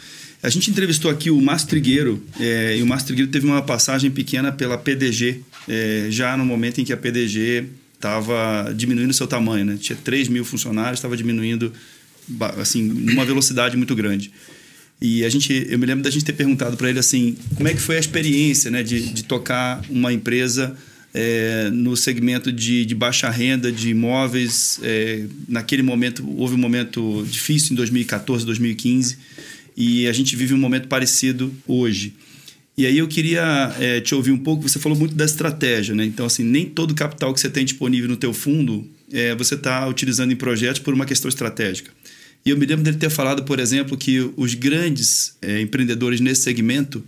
A gente entrevistou aqui o Márcio Trigueiro, é, e o Márcio Trigueiro teve uma passagem pequena pela PDG, é, já no momento em que a PDG estava diminuindo seu tamanho, né? Tinha 3 mil funcionários, estava diminuindo assim, numa velocidade muito grande. E a gente, eu me lembro da gente ter perguntado para ele assim, como é que foi a experiência, né, de, de tocar uma empresa é, no segmento de, de, baixa renda, de imóveis. É, naquele momento, houve um momento difícil em 2014, 2015, e a gente vive um momento parecido hoje. E aí eu queria é, te ouvir um pouco, você falou muito da estratégia, né? Então, assim, nem todo capital que você tem disponível no teu fundo é, você está utilizando em projetos por uma questão estratégica. E eu me lembro dele ter falado, por exemplo, que os grandes é, empreendedores nesse segmento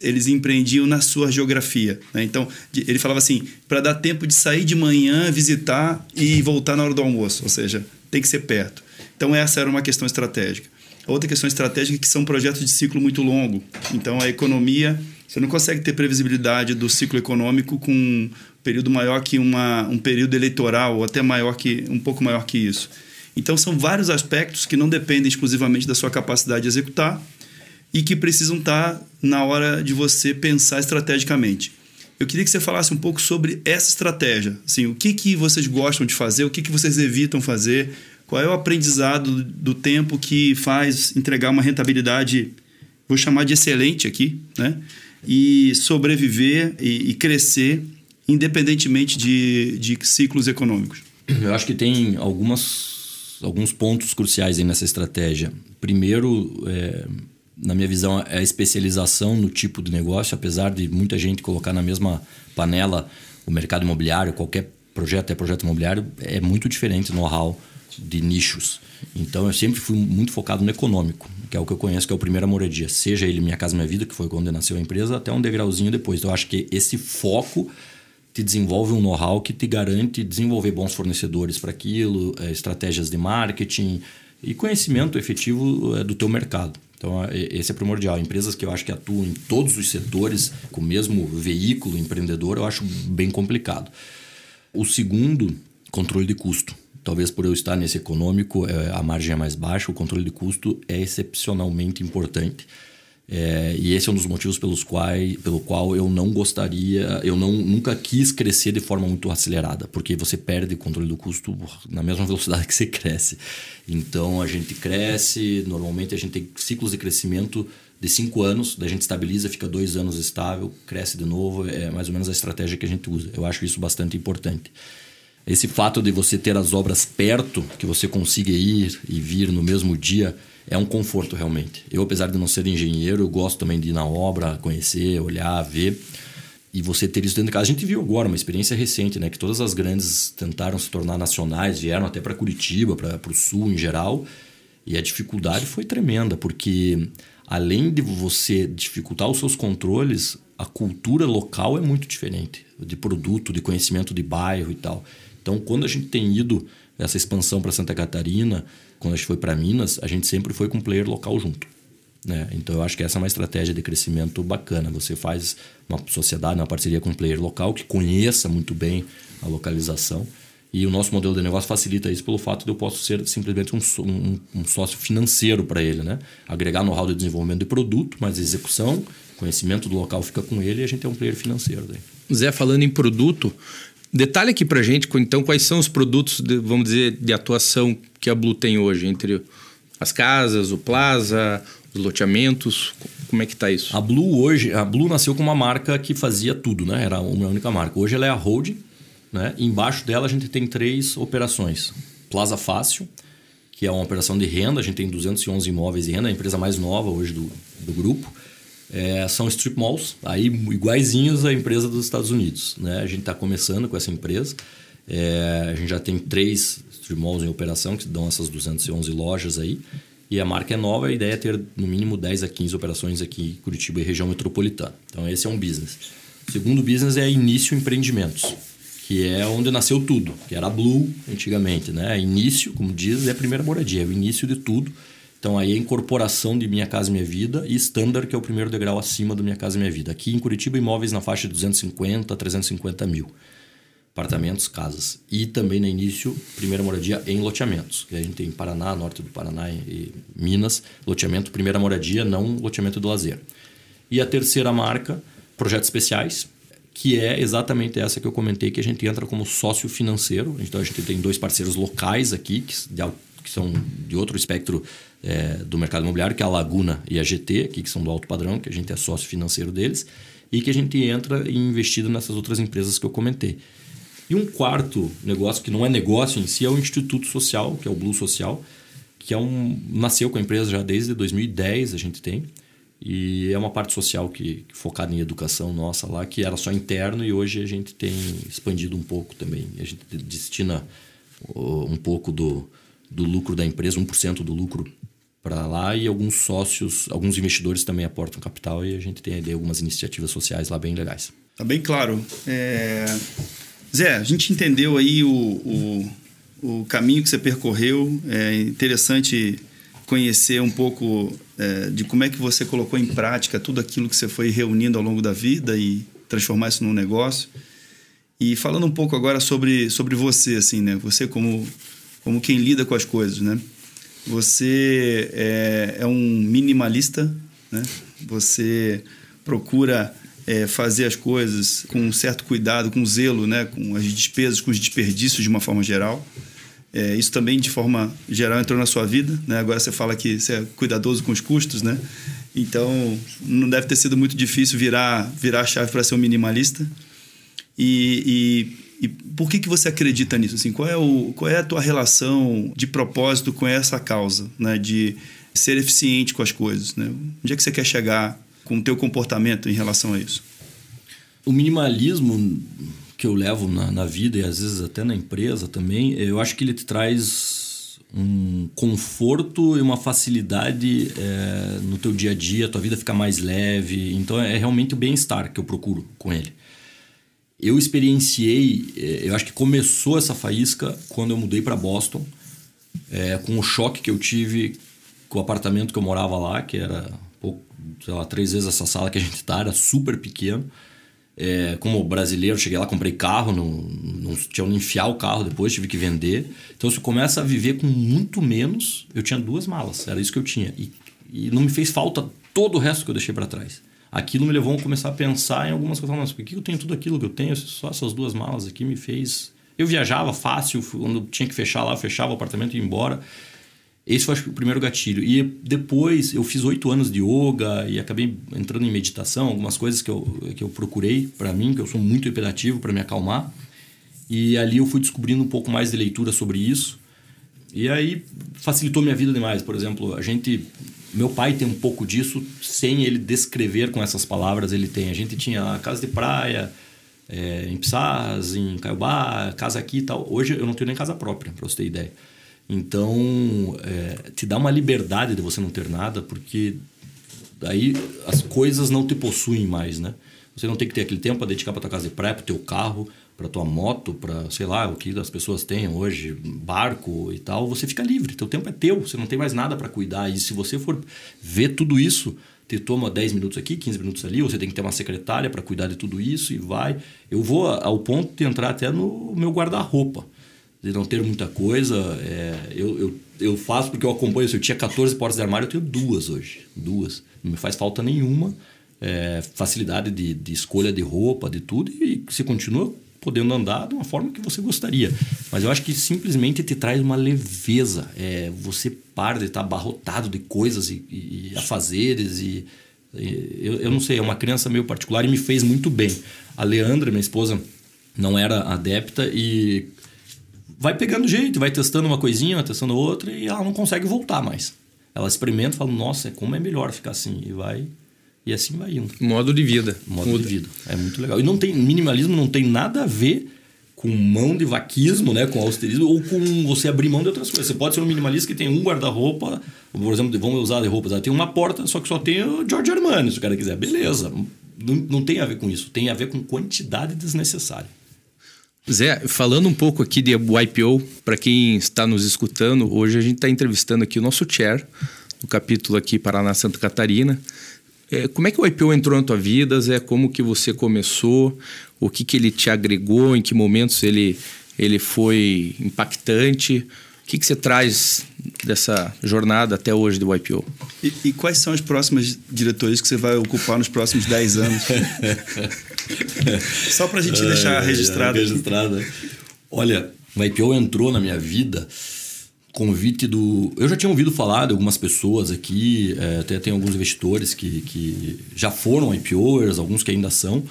eles empreendiam na sua geografia. Né? Então, ele falava assim: para dar tempo de sair de manhã, visitar e voltar na hora do almoço, ou seja, tem que ser perto. Então, essa era uma questão estratégica. Outra questão estratégica é que são projetos de ciclo muito longo. Então, a economia, você não consegue ter previsibilidade do ciclo econômico com um período maior que uma, um período eleitoral, ou até maior que um pouco maior que isso. Então, são vários aspectos que não dependem exclusivamente da sua capacidade de executar e que precisam estar na hora de você pensar estrategicamente. Eu queria que você falasse um pouco sobre essa estratégia. Assim, o que, que vocês gostam de fazer, o que, que vocês evitam fazer, qual é o aprendizado do tempo que faz entregar uma rentabilidade, vou chamar de excelente aqui, né? e sobreviver e, e crescer independentemente de, de ciclos econômicos? Eu acho que tem algumas, alguns pontos cruciais aí nessa estratégia. Primeiro, é, na minha visão, é a especialização no tipo de negócio, apesar de muita gente colocar na mesma panela o mercado imobiliário, qualquer projeto é projeto imobiliário, é muito diferente no know-how de nichos. Então eu sempre fui muito focado no econômico, que é o que eu conheço, que é o primeiro moradia. Seja ele Minha Casa Minha Vida, que foi quando nasceu a empresa, até um degrauzinho depois. Então eu acho que esse foco te desenvolve um know-how que te garante desenvolver bons fornecedores para aquilo, é, estratégias de marketing e conhecimento efetivo é, do teu mercado. Então, esse é primordial. Empresas que eu acho que atuam em todos os setores com o mesmo veículo empreendedor, eu acho bem complicado. O segundo, controle de custo. Talvez por eu estar nesse econômico, é, a margem é mais baixa, o controle de custo é excepcionalmente importante. É, e esse é um dos motivos pelos quais, pelo qual eu não gostaria, eu não, nunca quis crescer de forma muito acelerada, porque você perde o controle do custo na mesma velocidade que você cresce. Então a gente cresce, normalmente a gente tem ciclos de crescimento de cinco anos, da gente estabiliza, fica dois anos estável, cresce de novo, é mais ou menos a estratégia que a gente usa. Eu acho isso bastante importante. Esse fato de você ter as obras perto, que você consiga ir e vir no mesmo dia, é um conforto realmente. Eu, apesar de não ser engenheiro, eu gosto também de ir na obra, conhecer, olhar, ver. E você ter isso dentro de casa. A gente viu agora uma experiência recente, né? Que todas as grandes tentaram se tornar nacionais, vieram até para Curitiba, para o sul em geral. E a dificuldade foi tremenda, porque além de você dificultar os seus controles, a cultura local é muito diferente de produto, de conhecimento de bairro e tal. Então, quando a gente tem ido essa expansão para Santa Catarina, quando a gente foi para Minas, a gente sempre foi com player local junto. Né? Então eu acho que essa é uma estratégia de crescimento bacana. Você faz uma sociedade, uma parceria com um player local que conheça muito bem a localização. E o nosso modelo de negócio facilita isso pelo fato de eu posso ser simplesmente um, um, um sócio financeiro para ele. Né? Agregar know-how de desenvolvimento de produto, mas execução, conhecimento do local fica com ele e a gente é um player financeiro. Daí. Zé, falando em produto, Detalhe aqui para gente, então, quais são os produtos, de, vamos dizer, de atuação que a Blue tem hoje, entre as casas, o plaza, os loteamentos, como é que está isso? A Blue hoje, a Blue nasceu com uma marca que fazia tudo, né? Era uma única marca. Hoje ela é a Hold, né? embaixo dela a gente tem três operações. Plaza Fácil, que é uma operação de renda, a gente tem 211 imóveis de renda, a empresa mais nova hoje do, do grupo é, são strip malls, aí iguaizinhos à empresa dos Estados Unidos. Né? A gente está começando com essa empresa. É, a gente já tem três strip malls em operação, que dão essas 211 lojas aí. E a marca é nova, a ideia é ter no mínimo 10 a 15 operações aqui em Curitiba e região metropolitana. Então esse é um business. O segundo business é início empreendimentos, que é onde nasceu tudo, que era a Blue antigamente. Né? Início, como diz, é a primeira moradia, é o início de tudo então aí a incorporação de Minha Casa Minha Vida e Standard, que é o primeiro degrau acima do Minha Casa Minha Vida. Aqui em Curitiba, imóveis na faixa de 250 a 350 mil. Apartamentos, casas. E também no início, primeira moradia em loteamentos. Que a gente tem Paraná, norte do Paraná e Minas, loteamento, primeira moradia, não loteamento do lazer. E a terceira marca, projetos especiais, que é exatamente essa que eu comentei, que a gente entra como sócio financeiro. Então a gente tem dois parceiros locais aqui, que, de, que são de outro espectro é, do mercado imobiliário, que é a Laguna e a GT, aqui, que são do alto padrão, que a gente é sócio financeiro deles, e que a gente entra investido nessas outras empresas que eu comentei. E um quarto negócio, que não é negócio em si, é o Instituto Social, que é o Blue Social, que é um, nasceu com a empresa já desde 2010, a gente tem. E é uma parte social que, que, focada em educação nossa lá, que era só interno e hoje a gente tem expandido um pouco também. A gente destina um pouco do, do lucro da empresa, 1% do lucro para lá e alguns sócios, alguns investidores também aportam capital e a gente tem aí algumas iniciativas sociais lá bem legais. Tá bem claro. É... Zé, a gente entendeu aí o, o, o caminho que você percorreu. É interessante conhecer um pouco é, de como é que você colocou em prática tudo aquilo que você foi reunindo ao longo da vida e transformar isso num negócio. E falando um pouco agora sobre, sobre você, assim, né? Você como, como quem lida com as coisas, né? Você é, é um minimalista, né? Você procura é, fazer as coisas com um certo cuidado, com zelo, né? Com as despesas, com os desperdícios de uma forma geral. É, isso também, de forma geral, entrou na sua vida. Né? Agora você fala que você é cuidadoso com os custos, né? Então, não deve ter sido muito difícil virar, virar a chave para ser um minimalista. E, e, por que, que você acredita nisso? Assim, qual, é o, qual é a tua relação de propósito com essa causa, né? De ser eficiente com as coisas, né? Onde é que você quer chegar com o teu comportamento em relação a isso? O minimalismo que eu levo na, na vida e às vezes até na empresa também, eu acho que ele te traz um conforto e uma facilidade é, no teu dia a dia, a tua vida fica mais leve. Então é realmente o bem-estar que eu procuro com ele. Eu experienciei, é, eu acho que começou essa faísca quando eu mudei para Boston, é, com o choque que eu tive com o apartamento que eu morava lá, que era pouco, sei lá, três vezes essa sala que a gente tá, era super pequeno. É, como brasileiro, cheguei lá, comprei carro, não, não tinha onde enfiar o carro depois, tive que vender. Então, você começa a viver com muito menos. Eu tinha duas malas, era isso que eu tinha. E, e não me fez falta todo o resto que eu deixei para trás. Aquilo me levou a começar a pensar em algumas coisas. Mas por que eu tenho tudo aquilo que eu tenho? Só essas duas malas aqui me fez. Eu viajava fácil, quando tinha que fechar lá, fechava o apartamento e ia embora. Esse foi acho, o primeiro gatilho. E depois eu fiz oito anos de yoga e acabei entrando em meditação, algumas coisas que eu, que eu procurei para mim, que eu sou muito hiperativo para me acalmar. E ali eu fui descobrindo um pouco mais de leitura sobre isso. E aí facilitou minha vida demais. Por exemplo, a gente. Meu pai tem um pouco disso, sem ele descrever com essas palavras, ele tem. A gente tinha casa de praia, é, em Pissarras, em Caiobá, casa aqui e tal. Hoje eu não tenho nem casa própria, para você ter ideia. Então, é, te dá uma liberdade de você não ter nada, porque daí as coisas não te possuem mais, né? Você não tem que ter aquele tempo para dedicar para tua casa de praia, para teu carro, para tua moto, para sei lá o que as pessoas têm hoje, barco e tal. Você fica livre, teu tempo é teu, você não tem mais nada para cuidar. E se você for ver tudo isso, te toma 10 minutos aqui, 15 minutos ali, ou você tem que ter uma secretária para cuidar de tudo isso e vai. Eu vou ao ponto de entrar até no meu guarda-roupa de não ter muita coisa. É, eu, eu, eu faço porque eu acompanho. Se eu tinha 14 portas de armário, eu tenho duas hoje. Duas. Não me faz falta nenhuma. É, facilidade de, de escolha de roupa, de tudo. E você continua podendo andar de uma forma que você gostaria. Mas eu acho que simplesmente te traz uma leveza. É, você para de estar abarrotado de coisas e, e, e afazeres e... Eu, eu não sei, é uma criança meio particular e me fez muito bem. A Leandra, minha esposa, não era adepta e vai pegando jeito, vai testando uma coisinha, vai testando outra e ela não consegue voltar mais. Ela experimenta e fala, nossa, como é melhor ficar assim. E vai. E assim vai indo. Modo de vida. Modo Muda. de vida. É muito legal. E não tem. Minimalismo não tem nada a ver com mão de vaquismo, né? Com austerismo, ou com você abrir mão de outras coisas. Você pode ser um minimalista que tem um guarda-roupa, por exemplo, vamos usar de roupas, tem uma porta, só que só tem o George Armani, se o cara quiser. Beleza. Não, não tem a ver com isso. Tem a ver com quantidade desnecessária. Zé, falando um pouco aqui de YPO, para quem está nos escutando, hoje a gente está entrevistando aqui o nosso chair, no capítulo aqui Paraná Santa Catarina. É, como é que o YPO entrou na tua vida, Zé? Como que você começou? O que, que ele te agregou? Em que momentos ele, ele foi impactante? O que, que você traz dessa jornada até hoje do YPO? E, e quais são as próximas diretorias que você vai ocupar nos próximos 10 anos? Só pra gente deixar É, registrado. é, registrado. né? Olha, o IPO entrou na minha vida convite do. Eu já tinha ouvido falar de algumas pessoas aqui, é, até tem alguns investidores que, que já foram IPOers, alguns que ainda são.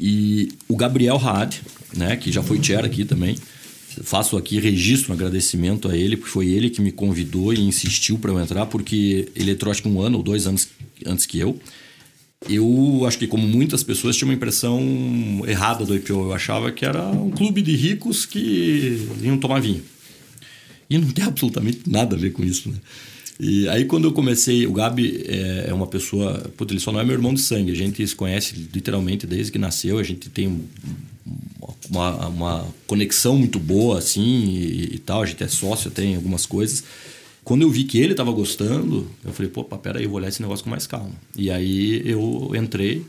E o Gabriel Raad, né, que já foi chair aqui também. Faço aqui registro, um agradecimento a ele, porque foi ele que me convidou e insistiu para eu entrar, porque ele entrou acho que um ano ou dois anos antes que eu. Eu acho que, como muitas pessoas, tinha uma impressão errada do IPO. Eu achava que era um clube de ricos que iam tomar vinho. E não tem absolutamente nada a ver com isso, né? E aí, quando eu comecei, o Gabi é, é uma pessoa. Putz, ele só não é meu irmão de sangue. A gente se conhece literalmente desde que nasceu. A gente tem um- uma, uma conexão muito boa, assim, e, e tal. A gente é sócio, tem algumas coisas. Quando eu vi que ele estava gostando, eu falei, pô, pá, peraí, eu vou olhar esse negócio com mais calma. E aí eu entrei,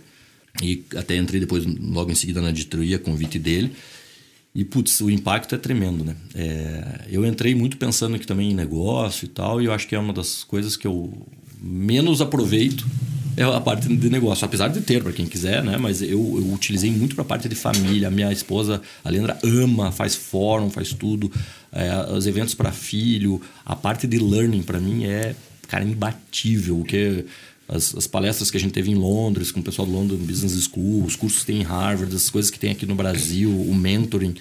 e até entrei depois, logo em seguida, na editoria, convite dele. E, putz, o impacto é tremendo, né? É, eu entrei muito pensando aqui também em negócio e tal, e eu acho que é uma das coisas que eu menos aproveito é a parte de negócio. Apesar de ter, para quem quiser, né? Mas eu, eu utilizei muito para a parte de família. Minha esposa, a Leandra, ama, faz fórum, faz tudo. É, os eventos para filho. A parte de learning, para mim, é, cara, imbatível. O que as, as palestras que a gente teve em Londres, com o pessoal do London Business School, os cursos que tem em Harvard, as coisas que tem aqui no Brasil, o mentoring.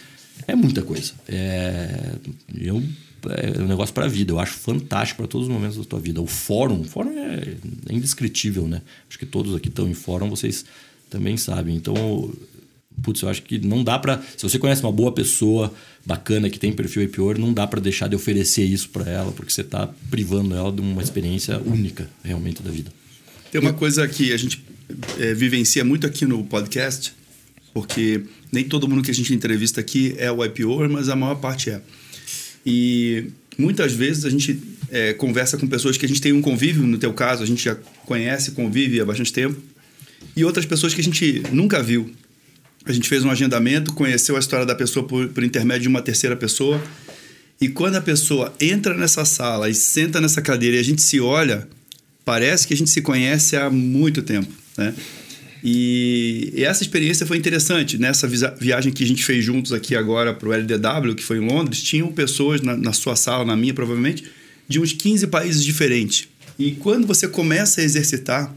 É muita coisa. É, eu, é um negócio para a vida. Eu acho fantástico para todos os momentos da tua vida. O fórum, o fórum é, é indescritível, né? Acho que todos aqui estão em fórum, vocês também sabem. Então, putz, eu acho que não dá para. Se você conhece uma boa pessoa bacana que tem perfil IPO, não dá para deixar de oferecer isso para ela, porque você está privando ela de uma experiência única, realmente, da vida. Tem uma coisa que a gente é, vivencia muito aqui no podcast, porque nem todo mundo que a gente entrevista aqui é o IPO, mas a maior parte é. E muitas vezes a gente é, conversa com pessoas que a gente tem um convívio, no teu caso, a gente já conhece, convive há bastante tempo, e outras pessoas que a gente nunca viu. A gente fez um agendamento, conheceu a história da pessoa por, por intermédio de uma terceira pessoa, e quando a pessoa entra nessa sala e senta nessa cadeira e a gente se olha, parece que a gente se conhece há muito tempo, né? E, e essa experiência foi interessante. Nessa viagem que a gente fez juntos aqui agora para o LDW, que foi em Londres, tinham pessoas na, na sua sala, na minha provavelmente, de uns 15 países diferentes. E quando você começa a exercitar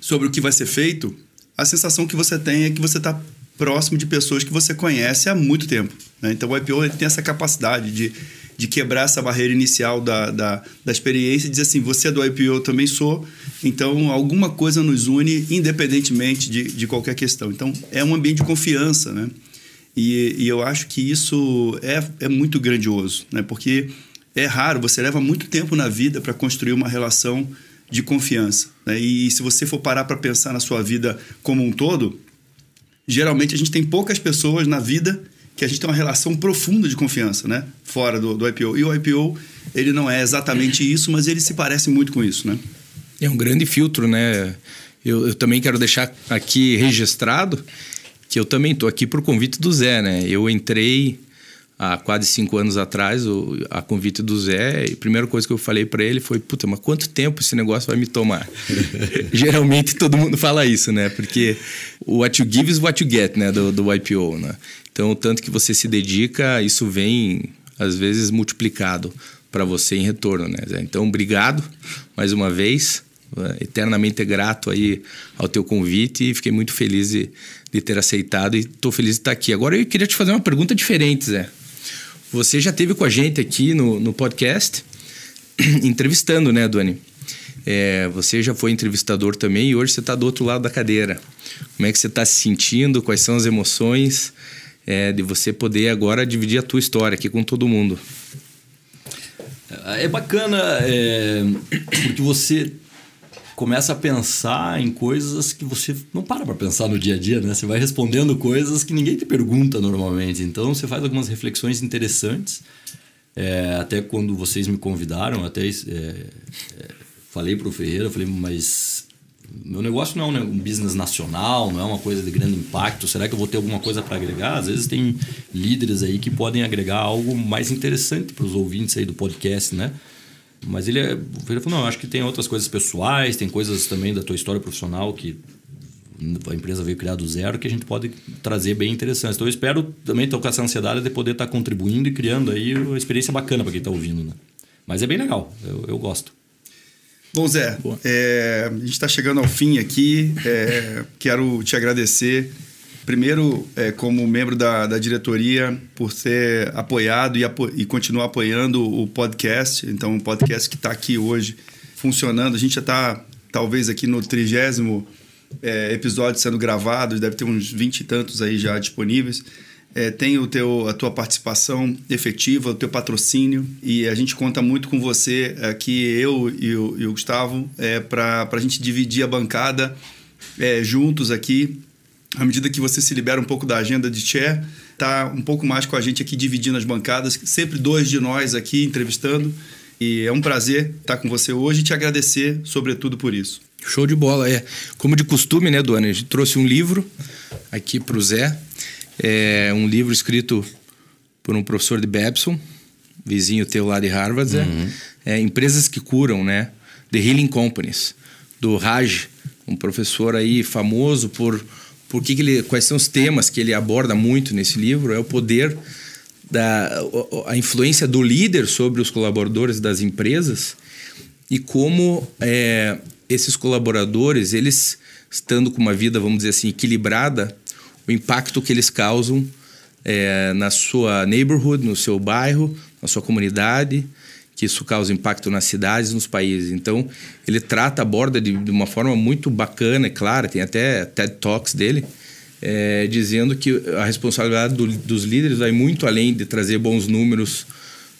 sobre o que vai ser feito, a sensação que você tem é que você está próximo de pessoas que você conhece há muito tempo. né? Então o IPO tem essa capacidade de, de quebrar essa barreira inicial da, da, da experiência e dizer assim: você é do IPO, eu também sou. Então alguma coisa nos une, independentemente de, de qualquer questão. Então é um ambiente de confiança, né? E, e eu acho que isso é, é muito grandioso, né? Porque é raro, você leva muito tempo na vida para construir uma relação de confiança. Né? E se você for parar para pensar na sua vida como um todo, geralmente a gente tem poucas pessoas na vida que a gente tem uma relação profunda de confiança, né? Fora do, do IPO. E o IPO, ele não é exatamente isso, mas ele se parece muito com isso, né? É um grande filtro, né? Eu, eu também quero deixar aqui registrado que eu também estou aqui por convite do Zé, né? Eu entrei há quase cinco anos atrás, o, a convite do Zé, e a primeira coisa que eu falei para ele foi: Puta, mas quanto tempo esse negócio vai me tomar? Geralmente todo mundo fala isso, né? Porque o what you give is what you get, né? Do, do IPO, né? Então, o tanto que você se dedica, isso vem, às vezes, multiplicado para você em retorno, né? Zé? Então, obrigado mais uma vez eternamente grato aí ao teu convite e fiquei muito feliz de, de ter aceitado e estou feliz de estar aqui. Agora eu queria te fazer uma pergunta diferente, Zé. Você já teve com a gente aqui no, no podcast entrevistando, né, Doni? É, você já foi entrevistador também e hoje você está do outro lado da cadeira. Como é que você está se sentindo? Quais são as emoções é, de você poder agora dividir a tua história aqui com todo mundo? É bacana é, porque você começa a pensar em coisas que você não para para pensar no dia a dia, né? Você vai respondendo coisas que ninguém te pergunta normalmente. Então você faz algumas reflexões interessantes. É, até quando vocês me convidaram, até é, falei para o Ferreira, falei, mas meu negócio não é um business nacional, não é uma coisa de grande impacto. Será que eu vou ter alguma coisa para agregar? Às vezes tem líderes aí que podem agregar algo mais interessante para os ouvintes aí do podcast, né? Mas ele, é, ele falou, não, acho que tem outras coisas pessoais, tem coisas também da tua história profissional que a empresa veio criar do zero, que a gente pode trazer bem interessante. Então eu espero também estar com essa ansiedade de poder estar contribuindo e criando aí uma experiência bacana para quem está ouvindo. Né? Mas é bem legal, eu, eu gosto. Bom, Zé, é, a gente está chegando ao fim aqui. É, quero te agradecer. Primeiro, é, como membro da, da diretoria, por ter apoiado e, apo e continuar apoiando o podcast. Então, o podcast que está aqui hoje funcionando. A gente já está, talvez, aqui no trigésimo é, episódio sendo gravado, deve ter uns vinte e tantos aí já disponíveis é, tem o teu, a tua participação efetiva, o teu patrocínio e a gente conta muito com você aqui, eu e o, e o Gustavo, é, para a gente dividir a bancada é, juntos aqui. À medida que você se libera um pouco da agenda de chair, tá um pouco mais com a gente aqui dividindo as bancadas, sempre dois de nós aqui entrevistando. E é um prazer estar com você hoje e te agradecer, sobretudo, por isso. Show de bola, é. Como de costume, né, Dona? A gente trouxe um livro aqui para o Zé é um livro escrito por um professor de Babson, vizinho teu lá de Harvard, uhum. é, Empresas que Curam, né? The Healing Companies, do Raj, um professor aí famoso por, por que, que ele, quais são os temas que ele aborda muito nesse livro, é o poder da a influência do líder sobre os colaboradores das empresas e como é, esses colaboradores, eles estando com uma vida, vamos dizer assim, equilibrada, o impacto que eles causam é, na sua neighborhood, no seu bairro, na sua comunidade, que isso causa impacto nas cidades, nos países. Então, ele trata, aborda de, de uma forma muito bacana e clara, tem até TED Talks dele, é, dizendo que a responsabilidade do, dos líderes vai muito além de trazer bons números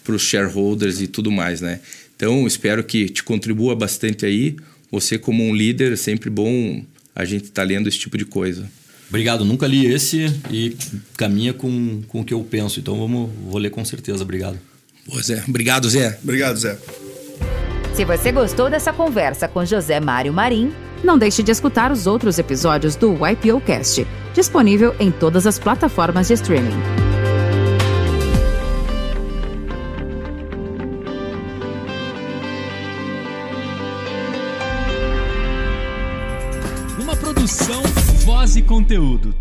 para os shareholders e tudo mais, né? Então, espero que te contribua bastante aí. Você, como um líder, é sempre bom a gente estar tá lendo esse tipo de coisa. Obrigado, nunca li esse e caminha com, com o que eu penso. Então vamos, vou ler com certeza. Obrigado. Boa, Zé. Obrigado, Zé. Obrigado, Zé. Se você gostou dessa conversa com José Mário Marim, não deixe de escutar os outros episódios do YPOcast, disponível em todas as plataformas de streaming. Uma produção Voz e conteúdo.